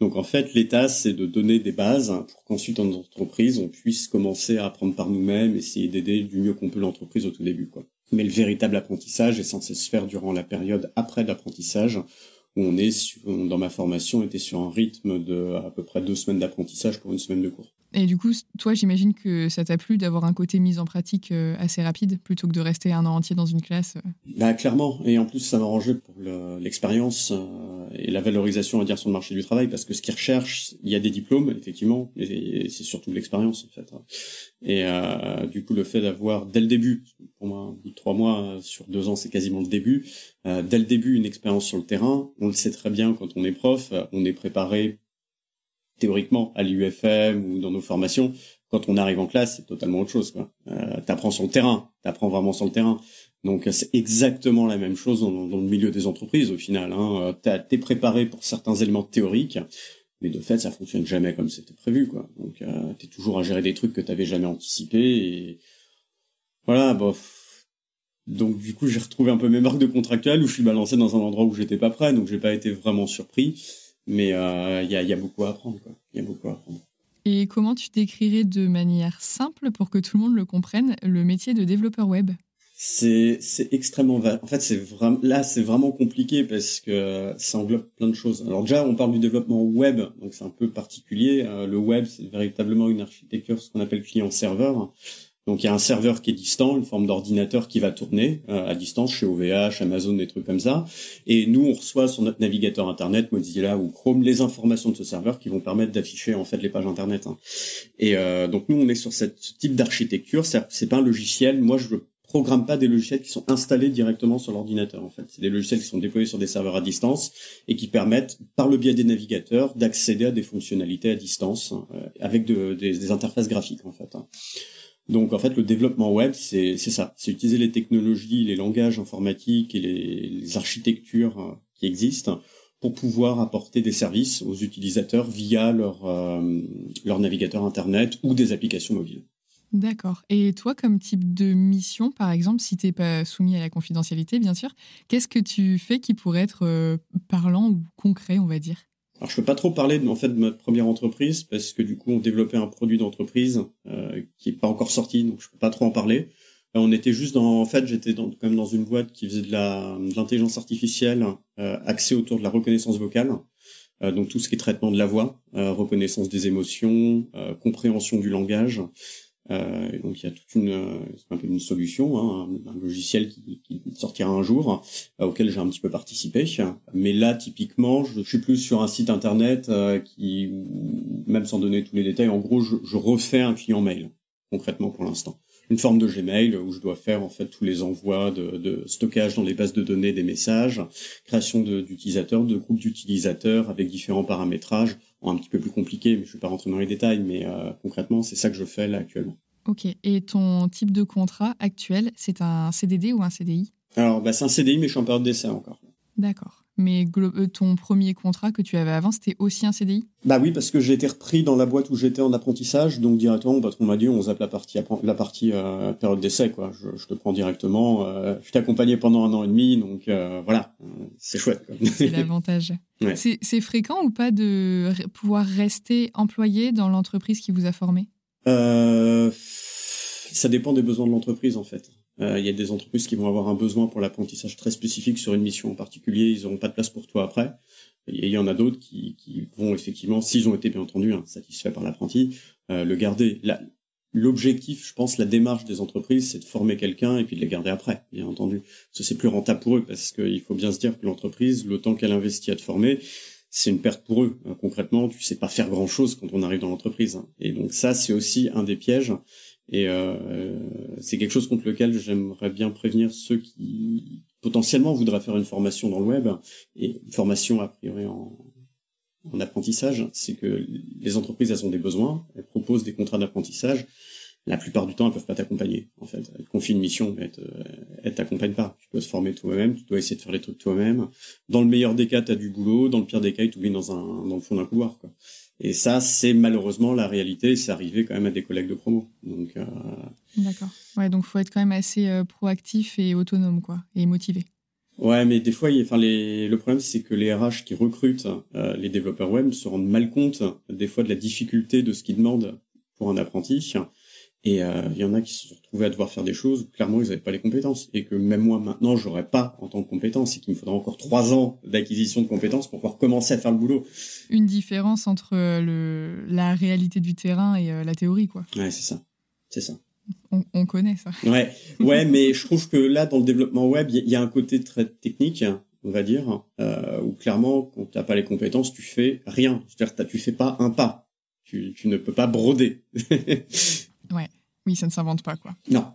Donc en fait, l'état, c'est de donner des bases pour qu'ensuite en entreprise, on puisse commencer à apprendre par nous-mêmes, essayer d'aider du mieux qu'on peut l'entreprise au tout début, quoi. Mais le véritable apprentissage est censé se faire durant la période après l'apprentissage, où on est, dans ma formation, était sur un rythme de à peu près deux semaines d'apprentissage pour une semaine de cours. Et du coup, toi, j'imagine que ça t'a plu d'avoir un côté mise en pratique euh, assez rapide plutôt que de rester un an entier dans une classe. Euh? Bah clairement, et en plus ça m'a arrangé pour l'expérience euh, et la valorisation à dire sur le marché du travail parce que ce qu'ils recherchent, il y a des diplômes effectivement, et c'est surtout l'expérience en fait. Hein. Et du coup, le fait d'avoir dès le début, pour moi, trois mois sur deux ans, c'est quasiment le début. Dès le début, une expérience sur le terrain. On le sait très bien quand on est prof, on est préparé théoriquement à l'UFM ou dans nos formations. Quand on arrive en classe, c'est totalement autre chose. Quoi. Euh, t'apprends sur le terrain, t'apprends vraiment sur le terrain. Donc c'est exactement la même chose dans, le milieu des entreprises au final. Hein. T'es préparé pour certains éléments théoriques, mais de fait ça fonctionne jamais comme c'était prévu. Quoi. Donc euh, t'es toujours à gérer des trucs que t'avais jamais anticipés. Et voilà, bof. Donc du coup j'ai retrouvé un peu mes marques de contractuel où je suis balancé dans un endroit où j'étais pas prêt, donc j'ai pas été vraiment surpris. Mais euh, il y, a, y, a, beaucoup à apprendre. Il y a beaucoup à apprendre. Et comment tu décrirais de manière simple pour que tout le monde le comprenne le métier de développeur web? C'est extrêmement en fait c'est vraiment là c'est vraiment compliqué parce que ça englobe plein de choses alors déjà on parle du développement web donc c'est un peu particulier euh, le web c'est véritablement une architecture ce qu'on appelle client serveur donc il y a un serveur qui est distant, une forme d'ordinateur qui va tourner euh, à distance chez OVH, Amazon, des trucs comme ça. Et nous, on reçoit sur notre navigateur internet, Mozilla ou Chrome, les informations de ce serveur qui vont permettre d'afficher en fait les pages internet. Hein. Et euh, donc nous, on est sur ce type d'architecture. C'est pas un logiciel. Moi, je programme pas des logiciels qui sont installés directement sur l'ordinateur en fait. C'est des logiciels qui sont déployés sur des serveurs à distance et qui permettent, par le biais des navigateurs, d'accéder à des fonctionnalités à distance euh, avec de, des, des, interfaces graphiques en fait. Hein. Donc en fait, le développement web, c'est ça, c'est utiliser les technologies, les langages informatiques et les, architectures euh, qui existent pour pouvoir apporter des services aux utilisateurs via leur, euh, leur navigateur Internet ou des applications mobiles. D'accord. Et toi, comme type de mission, par exemple, si tu n'es pas soumis à la confidentialité, bien sûr, qu'est-ce que tu fais qui pourrait être euh, parlant ou concret, on va dire? Alors je peux pas trop parler en fait de ma première entreprise parce que du coup on développait un produit d'entreprise euh, qui est pas encore sorti donc je peux pas trop en parler. Euh, on était juste dans en fait j'étais dans, dans une boîte qui faisait de la de l'intelligence artificielle euh, axée autour de la reconnaissance vocale. Euh, donc tout ce qui est traitement de la voix, euh, reconnaissance des émotions, compréhension du langage. Euh, donc il y a toute une, euh, solution, hein, un, logiciel qui, sortira un jour, euh, auquel j'ai un petit peu participé. Mais là, typiquement, je, suis plus sur un site internet qui, même sans donner tous les détails, en gros, je, refais un client mail concrètement pour l'instant une forme de Gmail où je dois faire en fait tous les envois de, de stockage dans les bases de données des messages, création d'utilisateurs, de, groupes d'utilisateurs avec différents paramétrages, un petit peu plus compliqué, mais je ne vais pas rentrer dans les détails, mais euh, concrètement c'est ça que je fais là actuellement. Ok, et ton type de contrat actuel, c'est un CDD ou un CDI Alors bah, c'est un CDI, mais je suis en période d'essai encore. D'accord. Mais euh, ton premier contrat que tu avais avant, c'était aussi un CDI Bah oui, parce que j'ai été repris dans la boîte où j'étais en apprentissage, donc directement, mon patron m'a dit, on zappe la partie, la partie euh, période d'essai, quoi. Je, te prends directement. Euh, je t'ai accompagné pendant un an et demi, donc voilà, c'est chouette. C'est l'avantage. C'est fréquent ou pas de pouvoir rester employé dans l'entreprise qui vous a formé? Ça dépend des besoins de l'entreprise, en fait. Euh, il y a des entreprises qui vont avoir un besoin pour l'apprentissage très spécifique sur une mission en particulier. Ils n'auront pas de place pour toi après. Et il y en a d'autres qui, qui, vont effectivement, s'ils ont été bien entendu hein, satisfaits par l'apprenti, euh, le garder. L'objectif, je pense, la démarche des entreprises, c'est de former quelqu'un et puis de les garder après, bien entendu. Que c'est plus rentable pour eux, parce qu'il faut bien se dire que l'entreprise, le temps qu'elle investit à te former, c'est une perte pour eux. concrètement, tu sais pas faire grand-chose quand on arrive dans l'entreprise. Hein. Et donc ça, c'est aussi un des pièges. Et euh, c'est quelque chose contre lequel j'aimerais bien prévenir ceux qui potentiellement voudraient faire une formation dans le web et une formation a priori en en apprentissage, c'est que les entreprises elles ont des besoins, elles proposent des contrats d'apprentissage. La plupart du temps, elles peuvent pas t'accompagner. En fait, elles te confient une mission, mais elles t'accompagnent pas. Tu dois se former toi-même, tu dois essayer de faire les trucs toi-même. Dans le meilleur des cas, tu as du boulot. Dans le pire des cas, ils t'oublient dans dans le fond d'un couloir. Quoi. Et ça, c'est malheureusement la réalité. C'est arrivé quand même à des collègues de promo. Donc. Euh... D'accord. Ouais, donc faut être quand même assez euh, proactif et autonome, quoi, et motivé. Ouais, mais des fois, enfin, les... le problème, c'est que les RH qui recrutent euh, les développeurs web se rendent mal compte des fois de la difficulté de ce qu'ils demandent pour un apprenti. Et euh, il y en a qui se sont retrouvés à devoir faire des choses où clairement ils n'avaient pas les compétences et que même moi maintenant j'aurais pas en tant que compétence et qu'il me faudra encore trois ans d'acquisition de compétences pour pouvoir commencer à faire le boulot. Une différence entre le la réalité du terrain et euh, la théorie quoi. Ouais c'est ça, c'est ça. On, connaît ça. Ouais, ouais, mais je trouve que là, dans le développement web, il y, a un côté très technique, on va dire, euh, où clairement, quand tu n'as pas les compétences, tu fais rien. C'est-à-dire, tu fais pas un pas. Tu, tu ne peux pas broder. ouais, oui, ça ne s'invente pas, quoi. Non.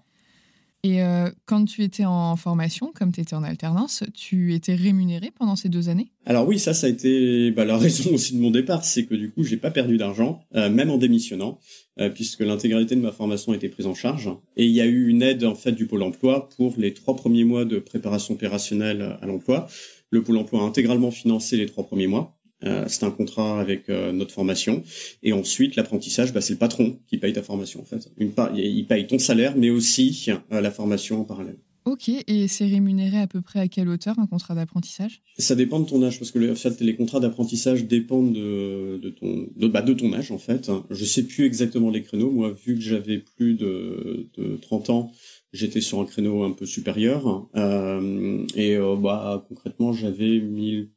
Et euh, quand tu étais en formation, comme tu étais en alternance, tu étais rémunéré pendant ces deux années? Alors oui, ça, ça a été bah, la raison aussi de mon départ, c'est que du coup, j'ai pas perdu d'argent, euh, même en démissionnant, euh, puisque l'intégralité de ma formation était prise en charge. Et il y a eu une aide en fait du Pôle Emploi pour les trois premiers mois de préparation opérationnelle à l'emploi. Le Pôle Emploi a intégralement financé les trois premiers mois. Euh, c'est un contrat avec euh, notre formation. Et ensuite, l'apprentissage, bah, c'est le patron qui paye ta formation en fait. Une part, il paye ton salaire, mais aussi euh, la formation en parallèle. Ok, et c'est rémunéré à peu près à quelle hauteur un contrat d'apprentissage? Ça dépend de ton âge, parce que en fait, les contrats d'apprentissage dépendent de, de ton de, bah, de ton âge en fait. Je sais plus exactement les créneaux. Moi, vu que j'avais plus de, de 30 ans, j'étais sur un créneau un peu supérieur. Euh, et bah concrètement, j'avais 1000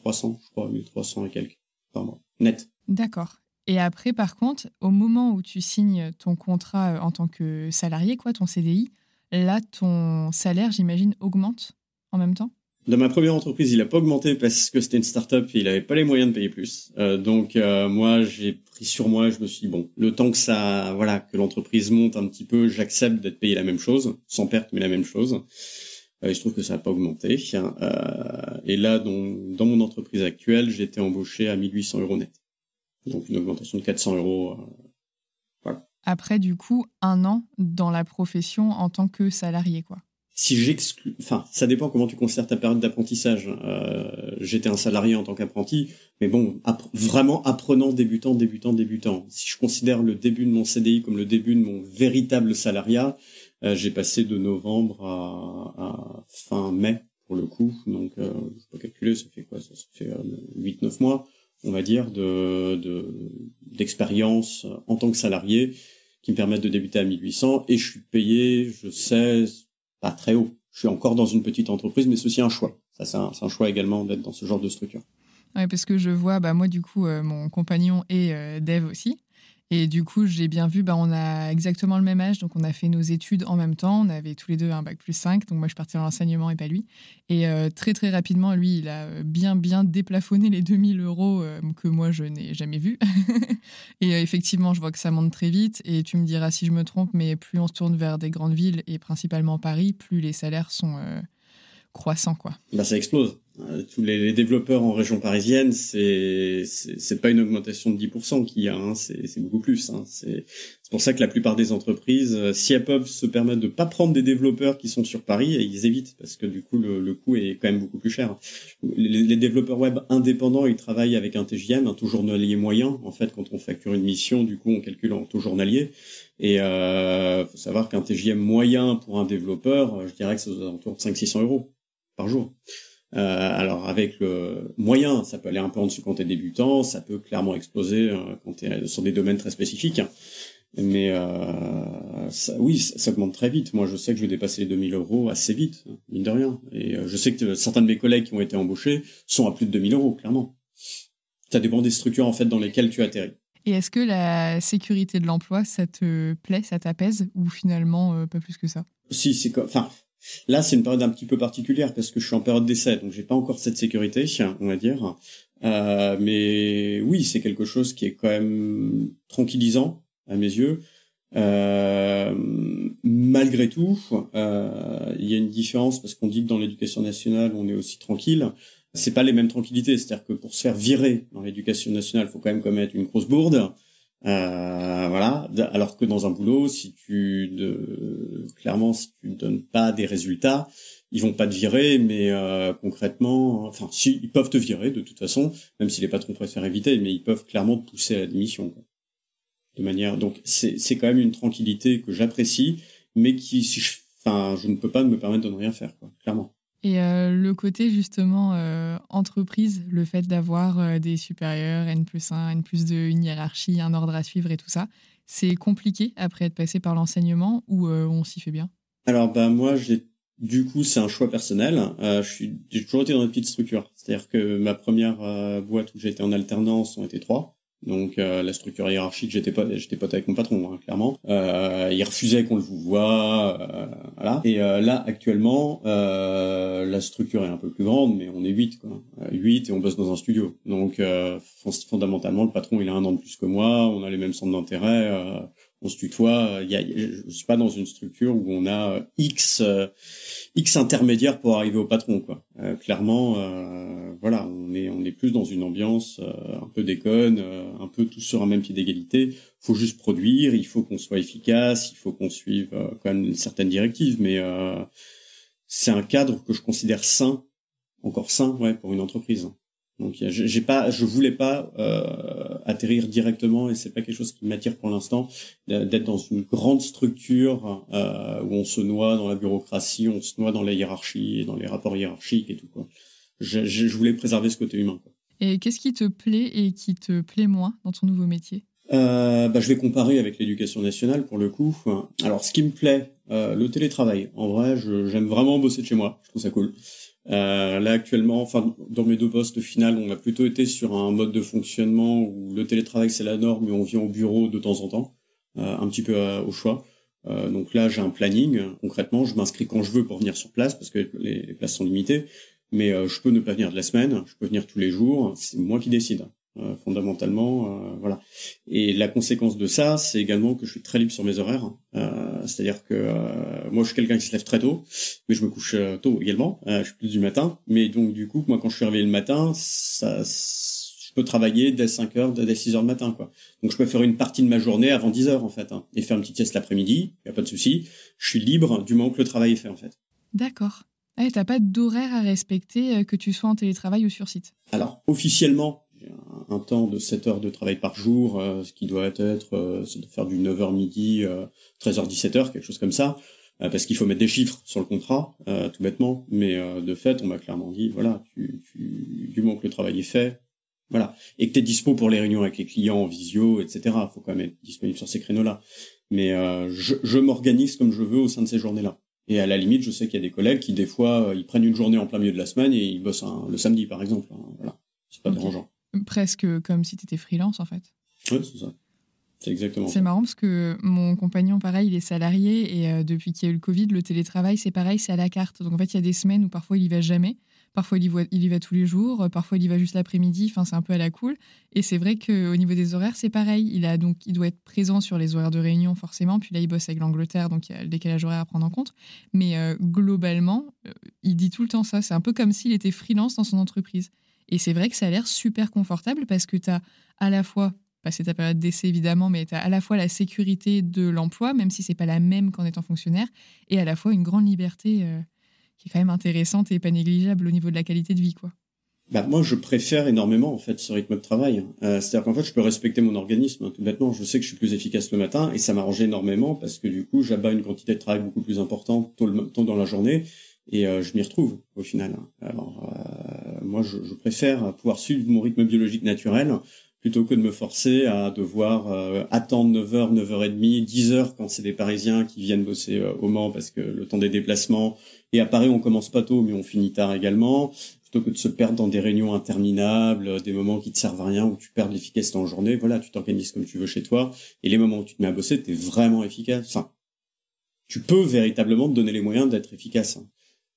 300, je crois, 1300 et quelques par mois, net. D'accord. Et après, par contre, au moment où tu signes ton contrat euh, en tant que salarié, quoi, ton CDI, là, ton salaire, j'imagine, augmente en même temps? Dans ma première entreprise, il n'a pas augmenté parce que c'était une start-up et il n'avait pas les moyens de payer plus. Euh, donc, euh, moi, j'ai pris sur moi, je me suis dit, bon, le temps que ça, voilà, que l'entreprise monte un petit peu, j'accepte d'être payé la même chose, sans perte, mais la même chose. Euh, il se trouve que ça n'a pas augmenté. Euh, et là, dans, dans mon entreprise actuelle, été embauché à 1800 euros net. Donc une augmentation de 400 euros. Euh, voilà. Après, du coup, un an dans la profession en tant que salarié, quoi. Si j'exclus, enfin, ça dépend comment tu considères ta période d'apprentissage. Euh, J'étais un salarié en tant qu'apprenti, mais bon, vraiment apprenant, débutant, débutant, débutant. Si je considère le début de mon CDI comme le début de mon véritable salariat, j'ai passé de novembre à, à, fin mai pour le coup. Donc, euh, je peux calculer, ça fait quoi? Ça, fait euh, 8-9 mois, on va dire, de d'expérience en tant que salarié qui me permettent de débuter à 1800. Et je suis payé, je sais, pas très haut. Je suis encore dans une petite entreprise, mais aussi un choix. Ça, c'est un, un, choix également d'être dans ce genre de structure. Ouais, parce que je vois, bah, moi, du coup, euh, mon compagnon est euh, dev aussi. Et du coup, j'ai bien vu, bah, on a exactement le même âge, donc on a fait nos études en même temps. On avait tous les deux un bac plus 5, donc moi je partais dans l'enseignement et pas lui. Et euh, très très rapidement, lui, il a bien bien déplafonné les 2000 euros euh, que moi je n'ai jamais vus. et euh, effectivement, je vois que ça monte très vite. Et tu me diras si je me trompe, mais plus on se tourne vers des grandes villes et principalement Paris, plus les salaires sont croissants. Quoi. Bah, ça explose. Euh, tous les, développeurs en région parisienne, c'est c'est pas une augmentation de 10% qu'il y a, hein, c'est beaucoup plus. Hein. C'est pour ça que la plupart des entreprises, si elles peuvent se permettre de pas prendre des développeurs qui sont sur Paris, ils évitent parce que du coup le, le coût est quand même beaucoup plus cher. Les, les, développeurs web indépendants, ils travaillent avec un TGM, un taux journalier moyen. En fait, quand on facture une mission, du coup on calcule en taux journalier. Et euh, faut savoir qu'un TGM moyen pour un développeur, je dirais que c'est aux alentours de 500-600 euros par jour. Euh, alors avec le moyen, ça peut aller un peu en dessous quand tu es débutant, ça peut clairement exploser euh, quand tu es sur des domaines très spécifiques. Mais euh, ça, oui, ça, augmente très vite. Moi, je sais que je vais dépasser les 2000 euros assez vite, mine de rien. Et je sais que certains de mes collègues qui ont été embauchés sont à plus de 2000 euros, clairement. Ça dépend des structures en fait dans lesquelles tu atterris. Et est-ce que la sécurité de l'emploi, ça te plaît, ça t'apaise, ou finalement pas plus que ça? Si, c'est enfin, Là, c'est une période un petit peu particulière parce que je suis en période d'essai, donc j'ai pas encore cette sécurité, on va dire. Euh, mais oui, c'est quelque chose qui est quand même tranquillisant à mes yeux. Euh, malgré tout, euh, il y a une différence parce qu'on dit que dans l'éducation nationale, on est aussi tranquille. c'est pas les mêmes tranquillités. C'est-à-dire que pour se faire virer dans l'éducation nationale, faut quand même commettre une grosse bourde. Euh, voilà. Alors que dans un boulot, si tu de, clairement, si tu ne donnes pas des résultats, ils vont pas te virer, mais euh, concrètement, enfin, si ils peuvent te virer de toute façon, même si les patrons préfèrent éviter, mais ils peuvent clairement te pousser à la démission. De manière, donc c'est c'est quand même une tranquillité que j'apprécie, mais qui, si je, enfin, je ne peux pas me permettre de ne rien faire, quoi, clairement. Et euh, le côté justement euh, entreprise, le fait d'avoir euh, des supérieurs, N plus 1, N plus 2, une hiérarchie, un ordre à suivre et tout ça, c'est compliqué après être passé par l'enseignement ou on s'y fait bien? Alors bah moi du coup c'est un choix personnel. j'ai toujours été dans une petite structure, c'est-à-dire que ma première boîte où j'étais en alternance ont été trois. Donc euh, la structure hiérarchique, j'étais pas, j'étais pote avec mon patron, hein, clairement. Euh, il refusait qu'on le voit, euh, voilà. Et euh, là actuellement, la structure est un peu plus grande, mais on est huit, quoi. Huit et on bosse dans un studio. Donc fondamentalement, le patron il a un an de plus que moi, on a les mêmes centres d'intérêt on se tutoie. Il y a, je suis pas dans une structure où on a euh, x euh, x intermédiaires pour arriver au patron, quoi. Euh, clairement, voilà, on est on est plus dans une ambiance un peu déconne, un peu tous sur un même pied d'égalité. Faut juste produire, il faut qu'on soit efficace, il faut qu'on suive quand même une certaine directive, mais c'est un cadre que je considère sain, encore sain, ouais, pour une entreprise. Donc j'ai pas, je voulais pas euh, atterrir directement et c'est pas quelque chose qui m'attire pour l'instant d'être dans une grande structure euh, où on se noie dans la bureaucratie, on se noie dans la hiérarchie et dans les rapports hiérarchiques et tout quoi. Je, je, voulais préserver ce côté humain. Quoi. Et qu'est-ce qui te plaît et qui te plaît moins dans ton nouveau métier? Euh, bah, je vais comparer avec l'éducation nationale pour le coup. Alors, ce qui me plaît, euh, le télétravail. En vrai, j'aime vraiment bosser de chez moi. Je trouve ça cool. Euh, là actuellement, enfin dans mes deux postes final, on a plutôt été sur un mode de fonctionnement où le télétravail c'est la norme, mais on vient au bureau de temps en temps, euh, un petit peu euh, au choix. Euh, donc là, j'ai un planning. Concrètement, je m'inscris quand je veux pour venir sur place parce que les places sont limitées. Mais je peux ne pas venir de la semaine, je peux venir tous les jours. C'est moi qui décide. Euh, fondamentalement, euh, voilà. Et la conséquence de ça, c'est également que je suis très libre sur mes horaires. Euh, c'est-à-dire que moi, je suis quelqu'un qui se lève très tôt, mais je me couche tôt également. je suis plus du matin, mais donc du coup, moi, quand je suis réveillé le matin, ça, je peux travailler dès 5 heures, dès 6 heures le matin, quoi. Donc je peux faire une partie de ma journée avant 10 heures en fait, hein, et faire une petite sieste l'après-midi. Y a pas de souci. Je suis libre du moment que le travail est fait en fait. D'accord. Ah, t'as pas d'horaire à respecter, que tu sois en télétravail ou sur site? Alors, officiellement, un temps de 7 heures de travail par jour, euh, ce qui doit être euh, de faire du 9h midi, 13h 17h, quelque chose comme ça, euh, parce qu'il faut mettre des chiffres sur le contrat, tout bêtement, mais de fait, on m'a clairement dit, voilà, tu, tu, du moment que le travail est fait, voilà, et que tu es dispo pour les réunions avec les clients en visio, etc., faut quand même être disponible sur ces créneaux-là. Mais je, je m'organise comme je veux au sein de ces journées-là. Et à la limite, je sais qu'il y a des collègues qui, des fois, ils prennent une journée en plein milieu de la semaine et ils bossent le samedi, par exemple. Hein, voilà, c'est pas dérangeant. Presque comme si tu étais freelance, en fait. Oui, c'est ça. C'est exactement C'est marrant parce que mon compagnon, pareil, il est salarié et euh, depuis qu'il y a eu le Covid, le télétravail, c'est pareil, c'est à la carte. Donc en fait, il y a des semaines où parfois il y va jamais, parfois il y, va, il y va tous les jours, parfois il y va juste l'après-midi, enfin c'est un peu à la cool. Et c'est vrai qu'au niveau des horaires, c'est pareil. Il, a donc, il doit être présent sur les horaires de réunion forcément, puis là il bosse avec l'Angleterre, donc il y a le décalage horaire à prendre en compte. Mais euh, globalement, euh, il dit tout le temps ça. C'est un peu comme s'il était freelance dans son entreprise. Et c'est vrai que ça a l'air super confortable parce que tu as à la fois, passé ta période d'essai évidemment, mais tu as à la fois la sécurité de l'emploi, même si c'est pas la même qu'en étant fonctionnaire, et à la fois une grande liberté euh, qui est quand même intéressante et pas négligeable au niveau de la qualité de vie. quoi. Bah, moi, je préfère énormément en fait ce rythme de travail. Euh, C'est-à-dire qu'en fait, je peux respecter mon organisme. Hein, tout bêtement, je sais que je suis plus efficace le matin et ça m'arrange énormément parce que du coup, j'abats une quantité de travail beaucoup plus importante tôt, le, tôt dans la journée et euh, je m'y retrouve au final. Alors, euh, moi, je, je, préfère pouvoir suivre mon rythme biologique naturel plutôt que de me forcer à devoir euh, attendre 9h, 9h30, 10h quand c'est des Parisiens qui viennent bosser au Mans parce que le temps des déplacements. Et à Paris, on commence pas tôt, mais on finit tard également. Plutôt que de se perdre dans des réunions interminables, des moments qui te servent à rien, où tu perds l'efficacité en journée, voilà, tu t'organises comme tu veux chez toi. Et les moments où tu te mets à bosser, t'es vraiment efficace. Enfin, tu peux véritablement te donner les moyens d'être efficace.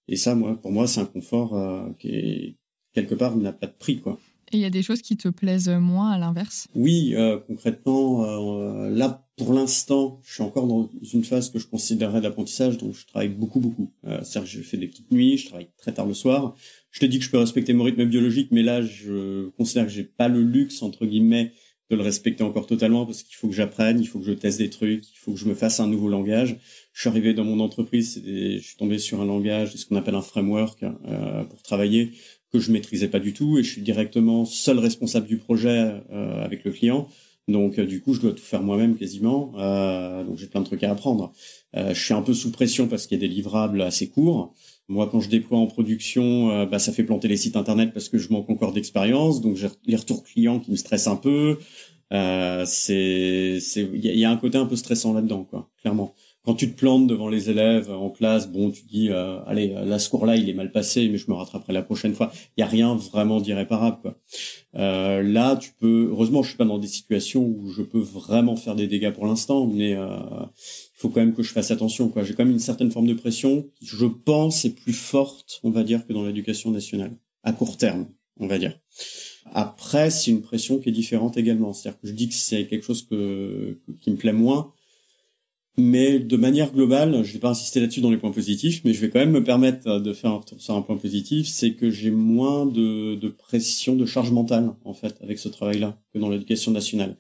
Et ça, moi, pour moi, c'est un confort euh, qui est quelque part n'a pas de prix, quoi. Et il y a des choses qui te plaisent moins à l'inverse? Oui, euh, concrètement, euh, là, pour l'instant, je suis encore dans une phase que je considérerais d'apprentissage, donc je travaille beaucoup, beaucoup. Euh, C'est-à-dire que je fais des petites nuits, je travaille très tard le soir. Je te dis que je peux respecter mon rythme biologique, mais là, je considère que j'ai pas le luxe, entre guillemets, de le respecter encore totalement parce qu'il faut que j'apprenne, il faut que je teste des trucs, il faut que je me fasse un nouveau langage. Je suis arrivé dans mon entreprise, je suis tombé sur un langage, ce qu'on appelle un framework euh, pour travailler que je maîtrisais pas du tout et je suis directement seul responsable du projet euh, avec le client. Donc euh, du coup, je dois tout faire moi-même quasiment. Euh, donc j'ai plein de trucs à apprendre. Euh, je suis un peu sous pression parce qu'il y a des livrables assez courts. Moi, quand je déploie en production, euh, bah, ça fait planter les sites internet parce que je manque encore d'expérience. Donc j'ai les retours clients qui me stressent un peu. c'est, c'est, il y, y a un côté un peu stressant là-dedans, quoi, clairement quand tu te plantes devant les élèves en classe, bon, tu dis, euh, allez, là, ce cours-là, il est mal passé, mais je me rattraperai la prochaine fois. Il y a rien vraiment d'irréparable, quoi. Euh, là, tu peux. Heureusement, je suis pas dans des situations où je peux vraiment faire des dégâts pour l'instant, mais euh, il faut quand même que je fasse attention, quoi. J'ai quand même une certaine forme de pression je pense, est plus forte, on va dire, que dans l'éducation nationale à court terme, on va dire. Après, c'est une pression qui est différente également. C'est-à-dire que je dis que c'est quelque chose que, qui me plaît moins mais de manière globale, je vais pas insister là-dessus dans les points positifs, mais je vais quand même me permettre de faire un un point positif, c'est que j'ai moins de, de, pression, de charge mentale, en fait, avec ce travail-là, que dans l'éducation nationale.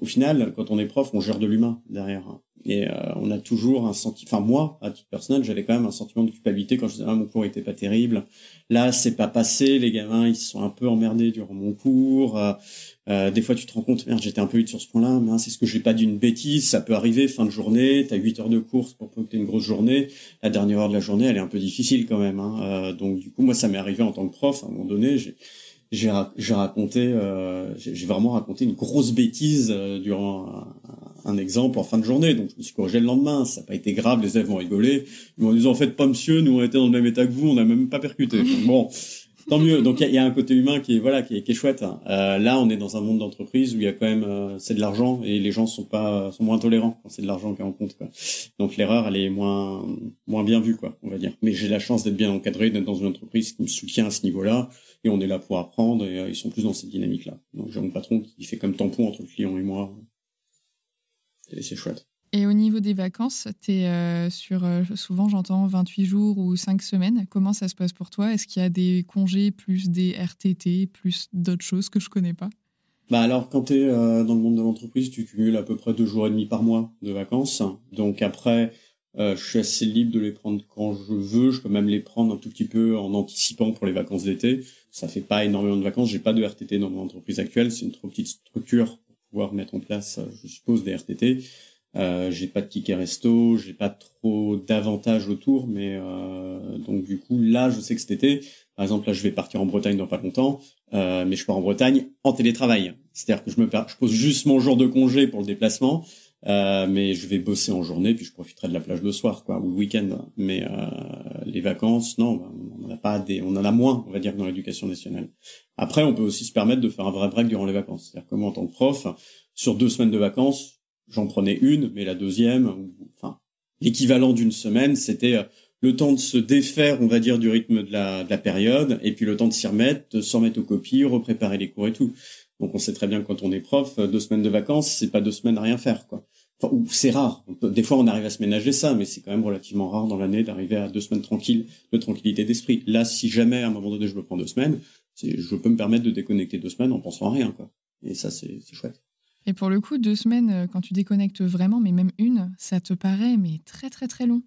Au final, quand on est prof, on gère de l'humain derrière. Et euh, on a toujours un sentiment, enfin moi, à titre personnel, j'avais quand même un sentiment de culpabilité quand je disais, ah, mon cours était pas terrible. Là, c'est pas passé, les gamins, ils sont un peu emmerdés durant mon cours. Euh, des fois, tu te rends compte, merde, j'étais un peu vite sur ce point-là, mais c'est ce que j'ai pas dit une bêtise, ça peut arriver, fin de journée, tu as 8 heures de course pour que tu une grosse journée, la dernière heure de la journée, elle est un peu difficile quand même. Hein. Euh, donc du coup, moi, ça m'est arrivé en tant que prof, à un moment donné, j'ai j'ai raconté, euh, j'ai vraiment raconté une grosse bêtise euh, durant un, exemple en fin de journée. Donc je me suis corrigé le lendemain. Ça n'a pas été grave, les élèves vont rigoler. Ils m'ont dit en fait pas monsieur, nous on était dans le même état que vous, on n'a même pas percuté. bon, tant mieux. Donc il y, a un côté humain qui est voilà qui est, qui est chouette. Euh, là, on est dans un monde d'entreprise où il y a quand même euh, c'est de l'argent et les gens sont pas sont moins tolérants quand c'est de l'argent qui est en compte. Quoi. Donc l'erreur elle est moins moins bien vue quoi, on va dire. Mais j'ai la chance d'être bien encadré, d'être dans une entreprise qui me soutient à ce niveau-là et on est là pour apprendre et euh, ils sont plus dans cette dynamique là. Donc j'ai mon patron qui fait comme tampon entre le client et moi. C'est chouette. Et au niveau des vacances, tu es euh, sur, euh, souvent j'entends 28 jours ou 5 semaines. Comment ça se passe pour toi? Est-ce qu'il y a des congés plus des RTT, plus d'autres choses que je connais pas? Bah alors, quand tu es euh, dans le monde de l'entreprise, tu cumules à peu près deux jours et demi par mois de vacances. Donc après, je suis assez libre de les prendre quand je veux. Je peux même les prendre un tout petit peu en anticipant pour les vacances d'été. Ça fait pas énormément de vacances. J'ai pas de RTT dans mon entreprise actuelle. C'est une trop petite structure pour pouvoir mettre en place, je suppose, des RTT. Euh, j'ai pas de ticket resto, j'ai pas trop d'avantages autour, mais euh, donc du coup là, je sais que cet été, par exemple là, je vais partir en Bretagne dans pas longtemps, euh, mais je pars en Bretagne en télétravail. C'est-à-dire que je me je pose juste mon jour de congé pour le déplacement, euh, mais je vais bosser en journée, puis je profiterai de la plage le soir, quoi, ou le week-end. Mais euh, les vacances, non, bah, on en a pas des, on en a moins, on va dire, dans l'éducation nationale. Après, on peut aussi se permettre de faire un vrai break durant les vacances. C'est-à-dire que moi, en tant que prof, sur deux semaines de vacances, j'en prenais une, mais la deuxième, enfin, l'équivalent d'une semaine, c'était euh, le temps de se défaire, on va dire, du rythme de la, de la période, et puis le temps de s'y remettre, de s'en remettre aux copies, repréparer les cours et tout. Donc on sait très bien que quand on est prof, euh, deux semaines de vacances, c'est pas deux semaines à rien faire, quoi. Enfin, c'est rare. Des fois, on arrive à se ménager ça, mais c'est quand même relativement rare dans l'année d'arriver à deux semaines tranquilles, de tranquillité d'esprit. Là, si jamais à un moment donné je me prends deux semaines, je peux me permettre de déconnecter deux semaines en pensant à rien, quoi. Et ça, c'est chouette. Et pour le coup, deux semaines, euh, quand tu déconnectes vraiment, mais même une, ça te paraît mais très très très long.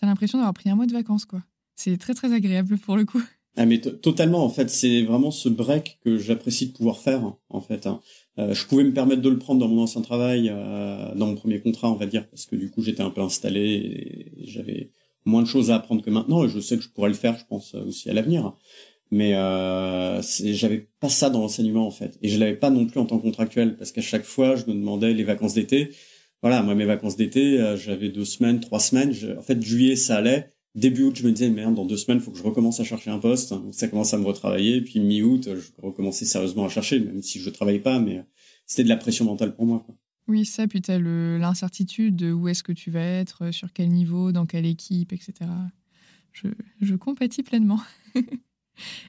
T'as l'impression d'avoir pris un mois de vacances, quoi. C'est très très agréable pour le coup. Ah mais totalement, en fait, c'est vraiment ce break que j'apprécie de pouvoir faire, en fait. Hein. Euh, je pouvais me permettre de le prendre dans mon ancien travail, euh, dans mon premier contrat, on va dire, parce que du coup j'étais un peu installé et j'avais moins de choses à apprendre que maintenant, et je sais que je pourrais le faire, je pense, aussi à l'avenir mais euh, j'avais pas ça dans l'enseignement en fait et je l'avais pas non plus en tant que contractuel parce qu'à chaque fois je me demandais les vacances d'été voilà moi mes vacances d'été euh, j'avais deux semaines trois semaines en fait juillet ça allait début août je me disais merde dans deux semaines faut que je recommence à chercher un poste ça commence à me retravailler puis mi août je recommençais sérieusement à chercher même si je travaillais pas mais c'était de la pression mentale pour moi. Oui, ça, puis tu l'incertitude de où est-ce que tu vas être, sur quel niveau, dans quelle équipe, etc. Je, je compatis pleinement.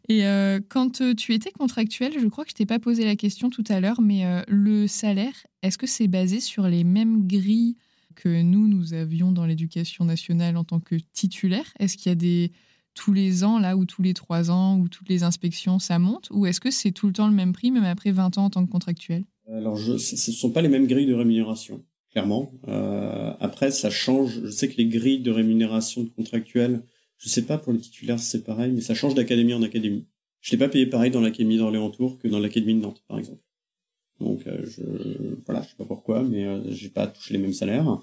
Et euh, quand euh, tu étais contractuel, je crois que je t'ai pas posé la question tout à l'heure, mais euh, le salaire, est-ce que c'est basé sur les mêmes grilles que nous, nous avions dans l'éducation nationale en tant que titulaire Est-ce qu'il y a des tous les ans, là, ou tous les trois ans, ou toutes les inspections, ça monte? Ou est-ce que c'est tout le temps le même prix, même après 20 ans en tant que contractuel? Alors, ce ne sont pas les mêmes grilles de rémunération, clairement. après, ça change. Je sais que les grilles de rémunération de contractuels je sais pas pour les titulaires c'est pareil, mais ça change d'académie en académie. Je l'ai pas payé pareil dans l'académie d'Orléans-Tours que dans l'académie de Nantes, par exemple. Donc euh, je voilà, je sais pas pourquoi, mais euh, j'ai pas touché les mêmes salaires.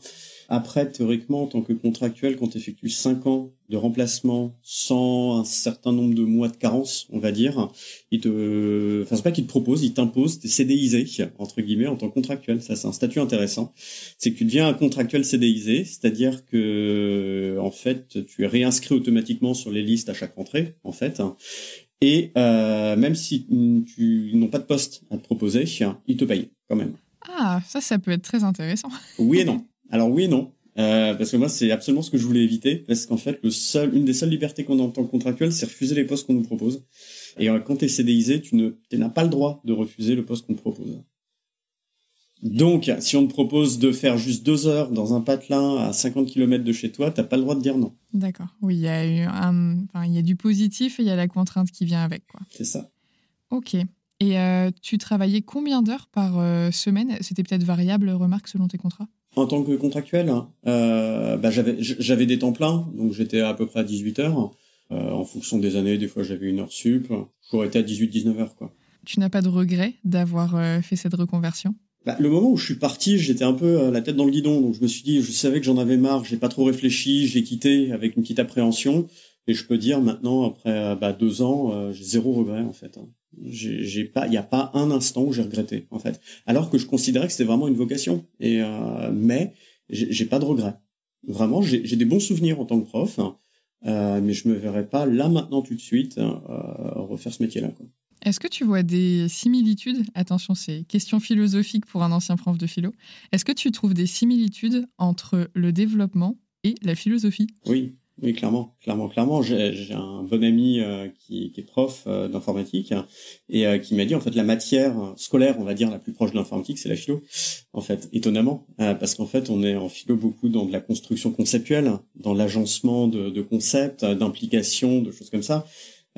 Après, théoriquement, en tant que contractuel, quand tu effectues 5 ans de remplacement sans un certain nombre de mois de carence, on va dire, il te, enfin c'est pas qu'il te propose, il t'impose, t'es CDIsé entre guillemets en tant que contractuel. Ça, c'est un statut intéressant. C'est que tu deviens un contractuel CDIsé, c'est-à-dire que en fait, tu es réinscrit automatiquement sur les listes à chaque rentrée, en fait. Et euh, même si tu n'ont pas de poste à te proposer, ils te payent quand même. Ah, ça, ça peut être très intéressant. Oui et non. Alors oui et non. Euh, parce que moi, c'est absolument ce que je voulais éviter, parce qu'en fait, le seul, une des seules libertés qu'on a en tant que contractuel, c'est refuser les postes qu'on nous propose. Et euh, quand tu es CDIsé, tu ne n'as pas le droit de refuser le poste qu'on te propose. Donc, si on te propose de faire juste deux heures dans un patelin à 50 km de chez toi, t'as pas le droit de dire non. D'accord. Oui, il y a eu un, enfin, il y a du positif et il y a la contrainte qui vient avec, quoi. C'est ça. Ok. Et euh, tu travaillais combien d'heures par semaine? C'était peut-être variable, remarque, selon tes contrats? En tant que contractuel, euh, bah, j'avais des temps pleins, donc j'étais à peu près à 18 heures. Euh, en fonction des années, des fois j'avais une heure sup. J'aurais été à 18-19 heures. Quoi. Tu n'as pas de regret d'avoir euh, fait cette reconversion? Bah, Le moment où je suis parti, j'étais un peu euh, la tête dans le guidon, donc je me suis dit, je savais que j'en avais marre, j'ai pas trop réfléchi, j'ai quitté avec une petite appréhension. Et je peux dire maintenant, après euh, bah, deux ans, j'ai zéro regret en fait. Hein. J'ai pas, il n'y a pas un instant où j'ai regretté en fait. Alors que je considérais que c'était vraiment une vocation. Et euh, mais j'ai pas de regrets. Vraiment, j'ai des bons souvenirs en tant que prof, hein. euh, mais je me verrais pas là maintenant tout de suite euh, refaire ce métier-là. Est-ce que tu vois des similitudes Attention, c'est question philosophique pour un ancien prof de philo. Est-ce que tu trouves des similitudes entre le développement et la philosophie? Oui, oui, clairement, clairement, clairement. J'ai un bon ami euh, qui, qui, est prof euh, d'informatique et euh, qui m'a dit en fait la matière scolaire, on va dire la plus proche de l'informatique, c'est la philo. En fait, étonnamment, parce qu'en fait, on est en philo beaucoup dans de la construction conceptuelle, dans l'agencement de, de concepts, d'implications, de choses comme ça.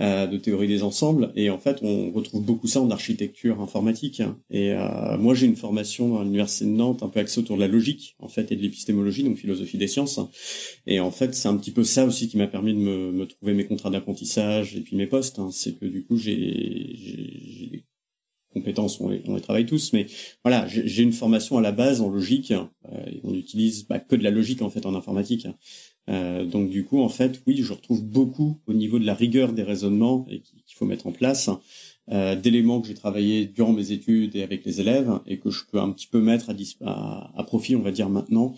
Euh, de théorie des ensembles. Et en fait, on retrouve beaucoup ça en architecture informatique. Et euh, moi, j'ai une formation à l'université de Nantes un peu axée autour de la logique, en fait, et de l'épistémologie, donc philosophie des sciences. Et en fait, c'est un petit peu ça aussi qui m'a permis de me, me, trouver mes contrats d'apprentissage et puis mes postes. Hein. C'est que du coup, j'ai des compétences, on les, on les, travaille tous, mais voilà, j'ai une formation à la base en logique. Euh, on utilise bah, que de la logique en fait en informatique. Euh, donc du coup, en fait, oui, je retrouve beaucoup au niveau de la rigueur des raisonnements et qu'il faut mettre en place euh, d'éléments que j'ai travaillé durant mes études et avec les élèves et que je peux un petit peu mettre à, à, profit, on va dire maintenant,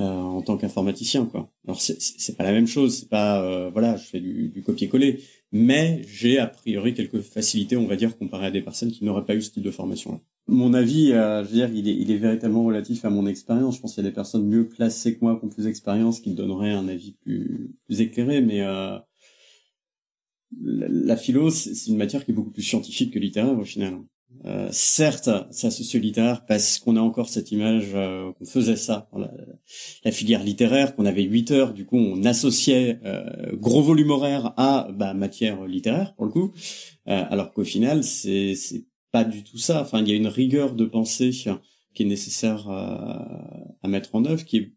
euh, en tant qu'informaticien. Quoi. Alors c'est pas la même chose, c'est pas euh, voilà, je fais du, du copier-coller, mais j'ai a priori quelques facilités, on va dire, comparé à des personnes qui n'auraient pas eu ce type de formation-là mon avis, euh, je veux dire, il est, véritablement relatif à mon expérience. Je pense qu'il y a des personnes mieux placées que moi qui ont plus d'expérience qui donneraient un avis plus, éclairé, mais euh, la, philo, c'est une matière qui est beaucoup plus scientifique que littéraire au final. Euh, certes, c'est socio-littéraire parce qu'on a encore cette image euh, qu'on faisait ça la, filière littéraire, qu'on avait 8 heures, du coup on associait euh, gros volume horaire à bah, matière littéraire pour le coup, alors qu'au final c'est pas du tout ça. Enfin, il y a une rigueur de pensée qui est nécessaire à, mettre en œuvre, qui est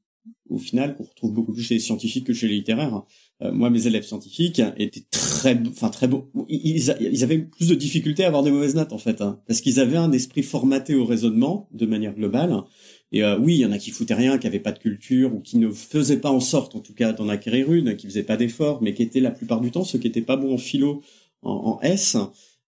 au final qu'on retrouve beaucoup plus chez les scientifiques que chez les littéraires. Euh, moi, mes élèves scientifiques étaient très, enfin très beaux. Ils, avaient plus de difficultés à avoir des mauvaises notes en fait, hein, parce qu'ils avaient un esprit formaté au raisonnement de manière globale. Et euh, oui, il y en a qui foutaient rien, qui avaient pas de culture ou qui ne faisaient pas en sorte, en tout cas, d'en acquérir une, qui faisaient pas d'efforts, mais qui étaient la plupart du temps ceux qui étaient pas bons en philo, en S,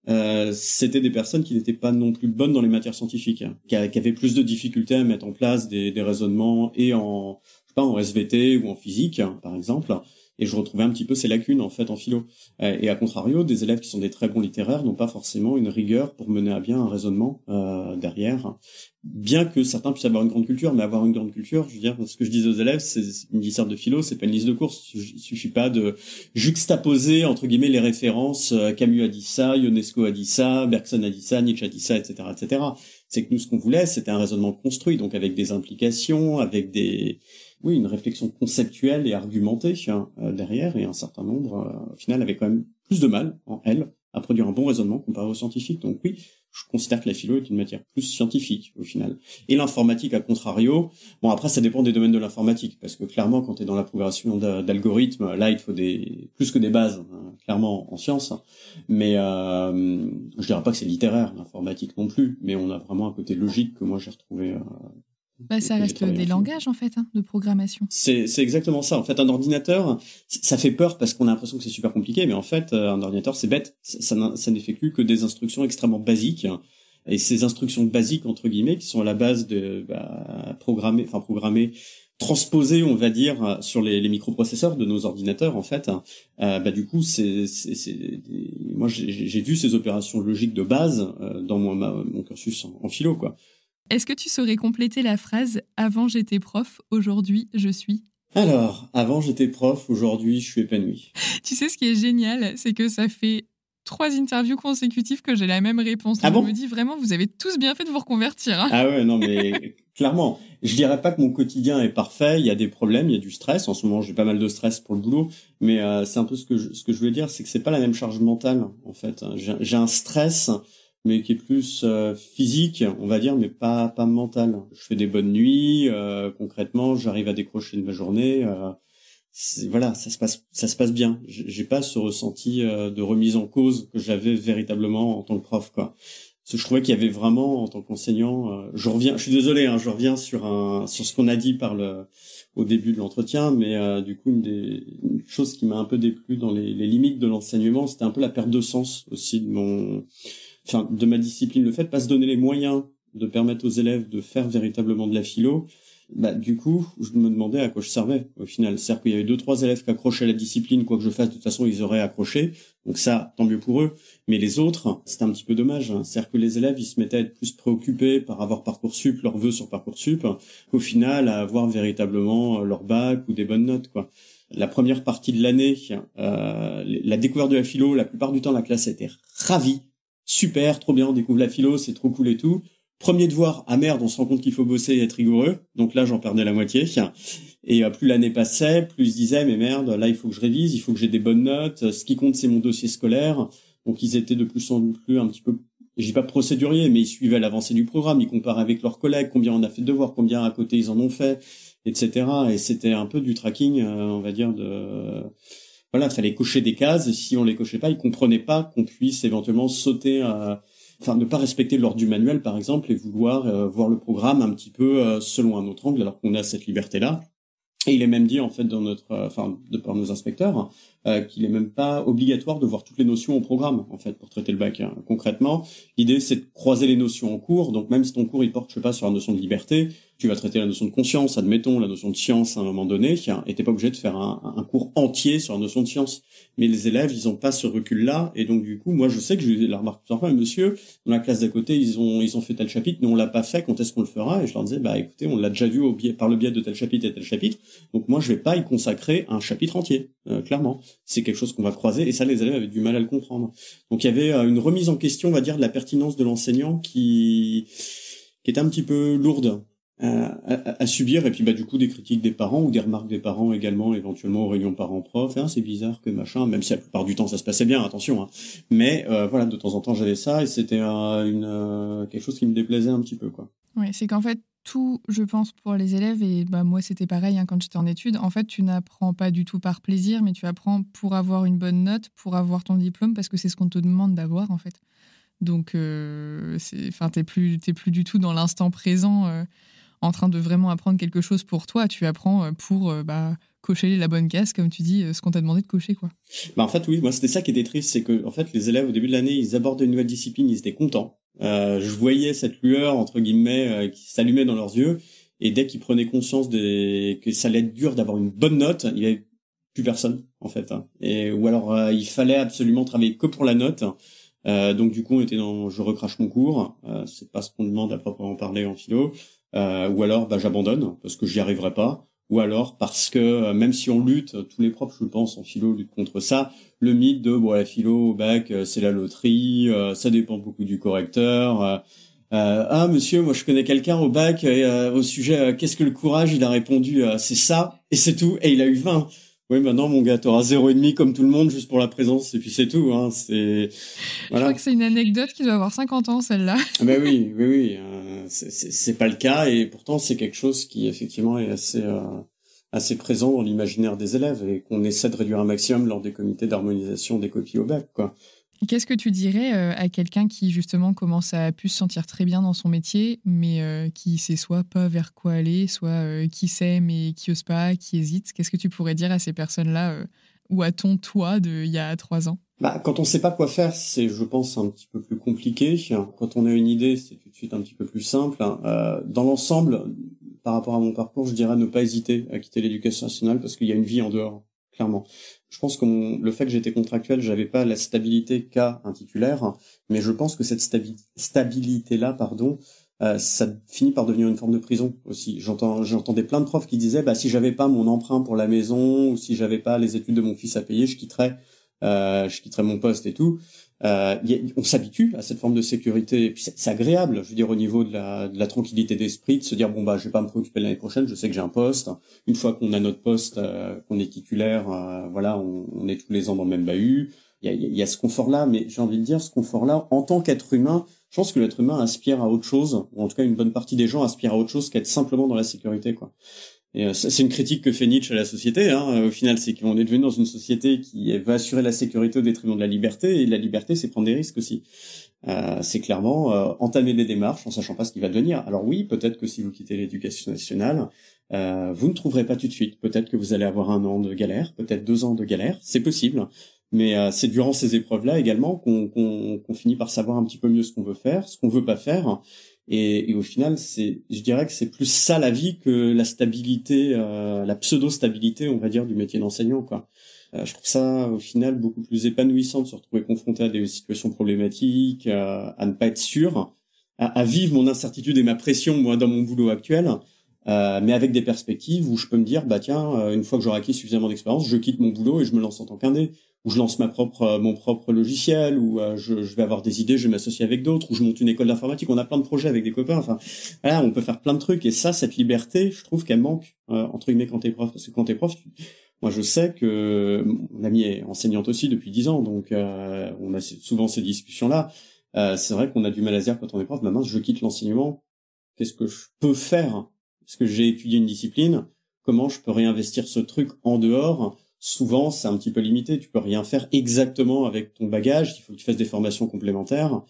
euh, c'était des personnes qui n'étaient pas non plus bonnes dans les matières scientifiques, hein, qui, avaient plus de difficultés à mettre en place des, des raisonnements et en, je sais pas, en SVT ou en physique, par exemple, et je retrouvais un petit peu ces lacunes en fait en philo. Euh, et à contrario, des élèves qui sont des très bons littéraires n'ont pas forcément une rigueur pour mener à bien un raisonnement euh, derrière. Bien que certains puissent avoir une grande culture, mais avoir une grande culture, je veux dire, ce que je dis aux élèves, c'est une disserte de philo, c'est pas une liste de courses. Il suffit pas de juxtaposer entre guillemets les références. Euh, Camus a dit ça, Ionesco a dit ça, Bergson a dit ça, Nietzsche a dit ça, etc., etc. C'est que nous, ce qu'on voulait, c'était un raisonnement construit, donc avec des implications, avec des oui, une réflexion conceptuelle et argumentée hein, euh, derrière, et un certain nombre, euh, au final, avait quand même plus de mal, en elle, à produire un bon raisonnement comparé aux scientifiques. Donc oui, je considère que la philo est une matière plus scientifique, au final. Et l'informatique, à contrario, bon, après, ça dépend des domaines de l'informatique, parce que clairement, quand tu es dans la progression d'algorithmes, là, il faut des plus que des bases, hein, clairement, en sciences. Mais euh, je dirais pas que c'est littéraire, l'informatique non plus, mais on a vraiment un côté logique que moi, j'ai retrouvé... Euh, bah, ça reste des langages en fait hein, de programmation. C'est exactement ça. En fait, un ordinateur, ça fait peur parce qu'on a l'impression que c'est super compliqué, mais en fait, euh, un ordinateur, c'est bête. Ça, ça n'effectue que des instructions extrêmement basiques. Et ces instructions basiques entre guillemets, qui sont à la base de bah, programmer, enfin programmer, transposer, on va dire, sur les, les microprocesseurs de nos ordinateurs, en fait. Euh, bah du coup, c'est, moi j'ai vu ces opérations logiques de base euh, dans mon, mon cursus en, en philo, quoi. Est-ce que tu saurais compléter la phrase Avant j'étais prof, aujourd'hui je suis Alors, avant j'étais prof, aujourd'hui je suis épanoui. tu sais ce qui est génial, c'est que ça fait trois interviews consécutives que j'ai la même réponse. Ah bon je me dis vraiment, vous avez tous bien fait de vous reconvertir. Hein. ah ouais, non mais clairement, je dirais pas que mon quotidien est parfait. Il y a des problèmes, il y a du stress. En ce moment, j'ai pas mal de stress pour le boulot, mais euh, c'est un peu ce que je, ce que je voulais dire, c'est que c'est pas la même charge mentale en fait. J'ai un stress mais qui est plus euh, physique, on va dire, mais pas pas mental. Je fais des bonnes nuits, euh, concrètement, j'arrive à décrocher de ma journée. Euh, voilà, ça se passe ça se passe bien. J'ai pas ce ressenti de remise en cause que j'avais véritablement en tant que prof, quoi. Parce que je trouvais qu'il y avait vraiment en tant qu'enseignant. je reviens, je suis désolé, hein, je reviens sur un sur ce qu'on a dit par le au début de l'entretien, mais du coup une des une chose qui m'a un peu déplu dans les, les limites de l'enseignement, c'était un peu la perte de sens aussi de mon enfin, de ma discipline, le fait de pas se donner les moyens de permettre aux élèves de faire véritablement de la philo, bah, du coup, je me demandais à quoi je servais au final. C'est-à-dire qu'il y avait deux, trois élèves qui accrochaient la discipline, quoi que je fasse, de toute façon, ils auraient accroché. Donc ça, tant mieux pour eux. Mais les autres, c'était un petit peu dommage. Hein. C'est-à-dire que les élèves, ils se mettaient à être plus préoccupés par avoir Parcoursup, leurs vœux sur Parcoursup, qu'au final, à avoir véritablement leur bac ou des bonnes notes, quoi. La première partie de l'année, euh, la découverte de la philo, la plupart du temps, la classe été ravie super, trop bien, on découvre la philo, c'est trop cool et tout. Premier devoir, ah merde, on se rend compte qu'il faut bosser et être rigoureux. Donc là, j'en perdais la moitié. Et euh, plus l'année passait, plus je disais, mais merde, là, il faut que je révise, il faut que j'ai des bonnes notes. Ce qui compte, c'est mon dossier scolaire. Donc ils étaient de plus en plus un petit peu, dis pas procédurier, mais ils suivaient l'avancée du programme, ils comparaient avec leurs collègues, combien on a fait de devoirs, combien à côté ils en ont fait, etc. Et c'était un peu du tracking, euh, on va dire, de voilà, fallait cocher des cases. Si on les cochait pas, ils comprenaient pas qu'on puisse éventuellement sauter, à, enfin ne pas respecter l'ordre du manuel par exemple et vouloir euh, voir le programme un petit peu euh, selon un autre angle alors qu'on a cette liberté là. Et il est même dit en fait euh, de par nos inspecteurs, qu'il est même pas obligatoire de voir toutes les notions au programme en fait pour traiter le bac. Hein. Concrètement, l'idée c'est de croiser les notions en cours. Donc même si ton cours il porte je sais pas sur la notion de liberté, tu vas traiter la notion de conscience, admettons la notion de science à un moment donné, et t'es pas obligé de faire un, un, cours entier sur la notion de science. Mais les élèves, ils ont pas ce recul-là, et donc du coup, moi, je sais que je la remarque plusieurs fois, monsieur, dans la classe d'à côté, ils ont ils ont fait tel chapitre, mais on l'a pas fait. Quand est-ce qu'on le fera? Et je leur disais, bah écoutez, on l'a déjà vu au biais, par le biais de tel chapitre et tel chapitre. Donc moi, je vais pas y consacrer un chapitre entier, euh, clairement. C'est quelque chose qu'on va croiser, et ça, les élèves avaient du mal à le comprendre. Donc il y avait euh, une remise en question, on va dire, de la pertinence de l'enseignant qui qui était un petit peu lourde à, subir. Et puis bah du coup des critiques des parents ou des remarques des parents également éventuellement aux réunions parents-prof. Hein, c'est bizarre que machin même si la plupart du temps ça se passait bien attention hein. mais euh, voilà de temps en temps j'avais ça et c'était une euh, quelque chose qui me déplaisait un petit peu quoi. Oui c'est qu'en fait tout je pense pour les élèves et bah moi c'était pareil hein, quand j'étais en études en fait tu n'apprends pas du tout par plaisir mais tu apprends pour avoir une bonne note pour avoir ton diplôme parce que c'est ce qu'on te demande d'avoir en fait. Donc euh, enfin t'es plus t'es plus du tout dans l'instant présent en train de vraiment apprendre quelque chose pour toi. Tu apprends euh, pour euh, bah, cocher la bonne case, comme tu dis, euh, ce qu'on t'a demandé de cocher. quoi. Bah en fait, oui, moi, c'était ça qui était triste, c'est que en fait, les élèves, au début de l'année, ils abordaient une nouvelle discipline, ils étaient contents. je voyais cette lueur, entre guillemets, qui s'allumait dans leurs yeux. Et dès qu'ils prenaient conscience des... que ça allait être dur d'avoir une bonne note, il y avait plus personne en fait. Hein. Et ou alors il fallait absolument travailler que pour la note. donc du coup, on était dans je recrache mon cours. c'est pas ce qu'on demande à proprement parler en philo. Ou alors, bah, j'abandonne parce que j'y arriverai pas ou alors parce que euh, même si on lutte, tous les profs, je pense, en philo luttent contre ça, le mythe de bon la philo au bac euh, c'est la loterie, euh, ça dépend beaucoup du correcteur. ah monsieur, moi je connais quelqu'un au bac au sujet qu'est-ce que le courage, il a répondu c'est ça et c'est tout et il a eu 20. Oui, maintenant, mon gars, t'auras zéro et demi comme tout le monde, juste pour la présence, et puis c'est tout. Hein. C'est. Je crois que c'est une anecdote qui doit avoir 50 ans, celle-là. Ah ben oui, oui, oui. Euh, c'est pas le cas, et pourtant, c'est quelque chose qui, effectivement, est assez, euh, assez présent dans l'imaginaire des élèves, et qu'on essaie de réduire un maximum lors des comités d'harmonisation des copies au bac, quoi. Qu'est-ce que tu dirais euh, à quelqu'un qui justement commence à plus se sentir très bien dans son métier, mais euh, qui sait soit pas vers quoi aller, soit euh, qui sait mais qui ose pas, qui hésite? Qu'est-ce que tu pourrais dire à ces personnes-là ou à ton toi de il y a trois ans? Bah, quand on sait pas quoi faire, c'est, je pense, un petit peu plus compliqué. Quand on a une idée, c'est tout de suite un petit peu plus simple. dans l'ensemble, par rapport à mon parcours, je dirais ne pas hésiter à quitter l'éducation nationale parce qu'il y a une vie en dehors clairement. Je pense que le fait que j'étais contractuel, j'avais pas la stabilité qu'a un titulaire, mais je pense que cette stabilité-là, pardon, euh, ça finit par devenir une forme de prison aussi. J'entends, j'entendais plein de profs qui disaient, bah si j'avais pas mon emprunt pour la maison ou si j'avais pas les études de mon fils à payer, je quitterais, euh, je quitterais mon poste et tout. Euh, on s'habitue à cette forme de sécurité. Et puis c'est agréable, je veux dire, au niveau de la, de la tranquillité d'esprit, de se dire bon bah je vais pas me préoccuper l'année prochaine, je sais que j'ai un poste. Une fois qu'on a notre poste, euh, qu'on est titulaire, euh, voilà, on, on, est tous les ans dans le même bahut. Il y a, y a ce confort-là, mais j'ai envie de dire ce confort-là en tant qu'être humain. Je pense que l'être humain aspire à autre chose, ou en tout cas une bonne partie des gens aspirent à autre chose qu'être simplement dans la sécurité, quoi. Euh, c'est une critique que fait Nietzsche à la société. Hein. Au final, c'est qu'on est devenu dans une société qui va assurer la sécurité au détriment de la liberté, et la liberté, c'est prendre des risques aussi. Euh, c'est clairement euh, entamer des démarches en sachant pas ce qui va devenir. Alors oui, peut-être que si vous quittez l'éducation nationale, euh, vous ne trouverez pas tout de suite. Peut-être que vous allez avoir un an de galère, peut-être deux ans de galère, c'est possible. Mais c'est durant ces épreuves-là également qu'on finit par savoir un petit peu mieux ce qu'on veut faire, ce qu'on veut pas faire, et, et, au final, c'est, je dirais que c'est plus ça la vie que la stabilité, euh, la pseudo-stabilité, on va dire, du métier d'enseignant, quoi. Euh, je trouve ça, au final, beaucoup plus épanouissant de se retrouver confronté à des situations problématiques, euh, à ne pas être sûr, à, à, vivre mon incertitude et ma pression, moi, dans mon boulot actuel, euh, mais avec des perspectives où je peux me dire, bah tiens, une fois que j'aurai acquis suffisamment d'expérience, je quitte mon boulot et je me lance en tant qu'indé où je lance ma propre euh, mon propre logiciel, où euh, je, je, vais avoir des idées, je vais m'associer avec d'autres, où je monte une école d'informatique. On a plein de projets avec des copains. Enfin, voilà, on peut faire plein de trucs. Et ça, cette liberté, je trouve qu'elle manque euh, entre guillemets quand t'es prof. Parce que quand t'es prof, moi, je sais que mon amie est enseignante aussi depuis dix ans, donc on a souvent ces discussions-là. c'est vrai qu'on a du mal à se dire quand on est prof, bah mince, je quitte l'enseignement. Qu'est-ce que je peux faire? Parce que j'ai étudié une discipline. Comment je peux réinvestir ce truc en dehors? Souvent c'est un petit peu limité. Tu peux rien faire exactement avec ton bagage. Il faut que tu fasses des formations complémentaires.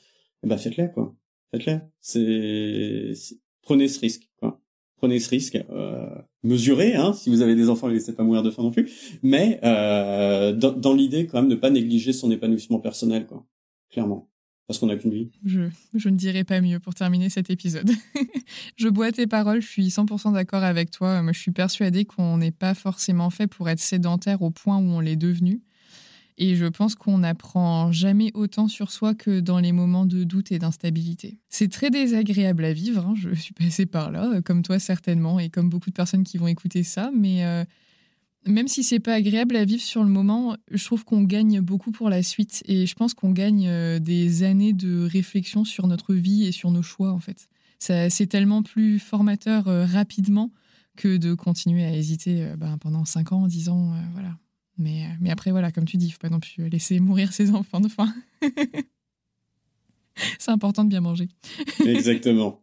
Eh ben faites-les quoi. Faites-les. C'est prenez ce risque quoi. Prenez ce risque. Euh, mesurez hein. Si vous avez des enfants, ne laissez pas mourir de faim non plus. Mais euh, dans, dans l'idée quand même de pas négliger son épanouissement personnel quoi. Clairement qu'on n'a qu'une. Je, ne dirais pas mieux pour terminer cet épisode. je bois tes paroles, je suis 100% d'accord avec toi. Moi, je suis persuadée qu'on n'est pas forcément fait pour être sédentaire au point où on l'est devenu. Et je pense qu'on n'apprend jamais autant sur soi que dans les moments de doute et d'instabilité. C'est très désagréable à vivre, hein. je suis passée par là, comme toi certainement, et comme beaucoup de personnes qui vont écouter ça, mais euh, même si c'est pas agréable à vivre sur le moment, je trouve qu'on gagne beaucoup pour la suite et je pense qu'on gagne euh, des années de réflexion sur notre vie et sur nos choix en fait. C'est tellement plus formateur euh, rapidement que de continuer à hésiter euh, ben, pendant 5 ans, 10 ans, voilà. Mais, après, voilà, comme tu dis, il faut pas non plus laisser mourir ses enfants de faim. c'est important de bien manger. Exactement.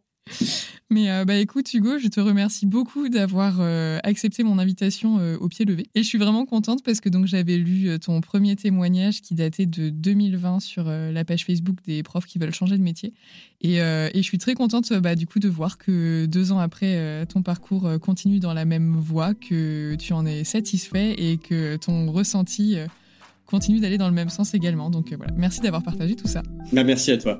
Mais euh, bah écoute Hugo, je te remercie beaucoup d'avoir euh, accepté mon invitation euh, au pied levé. Et je suis vraiment contente parce que donc j'avais lu ton premier témoignage qui datait de 2020 sur la page Facebook des profs qui veulent changer de métier. Et, et je suis très contente bah, du coup de voir que deux ans après ton parcours continue dans la même voie, que tu en es satisfait et que ton ressenti continue d'aller dans le même sens également. Donc voilà, merci d'avoir partagé tout ça. Bah, merci à toi.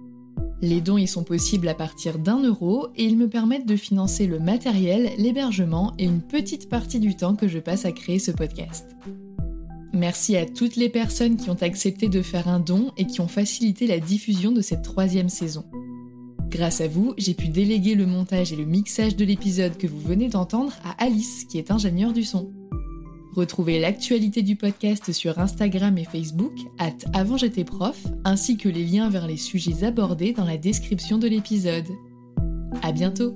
Les dons y sont possibles à partir d'un euro et ils me permettent de financer le matériel, l'hébergement et une petite partie du temps que je passe à créer ce podcast. Merci à toutes les personnes qui ont accepté de faire un don et qui ont facilité la diffusion de cette troisième saison. Grâce à vous, j'ai pu déléguer le montage et le mixage de l'épisode que vous venez d'entendre à Alice, qui est ingénieure du son. Retrouvez l'actualité du podcast sur Instagram et Facebook, at avant j'étais prof, ainsi que les liens vers les sujets abordés dans la description de l'épisode. À bientôt!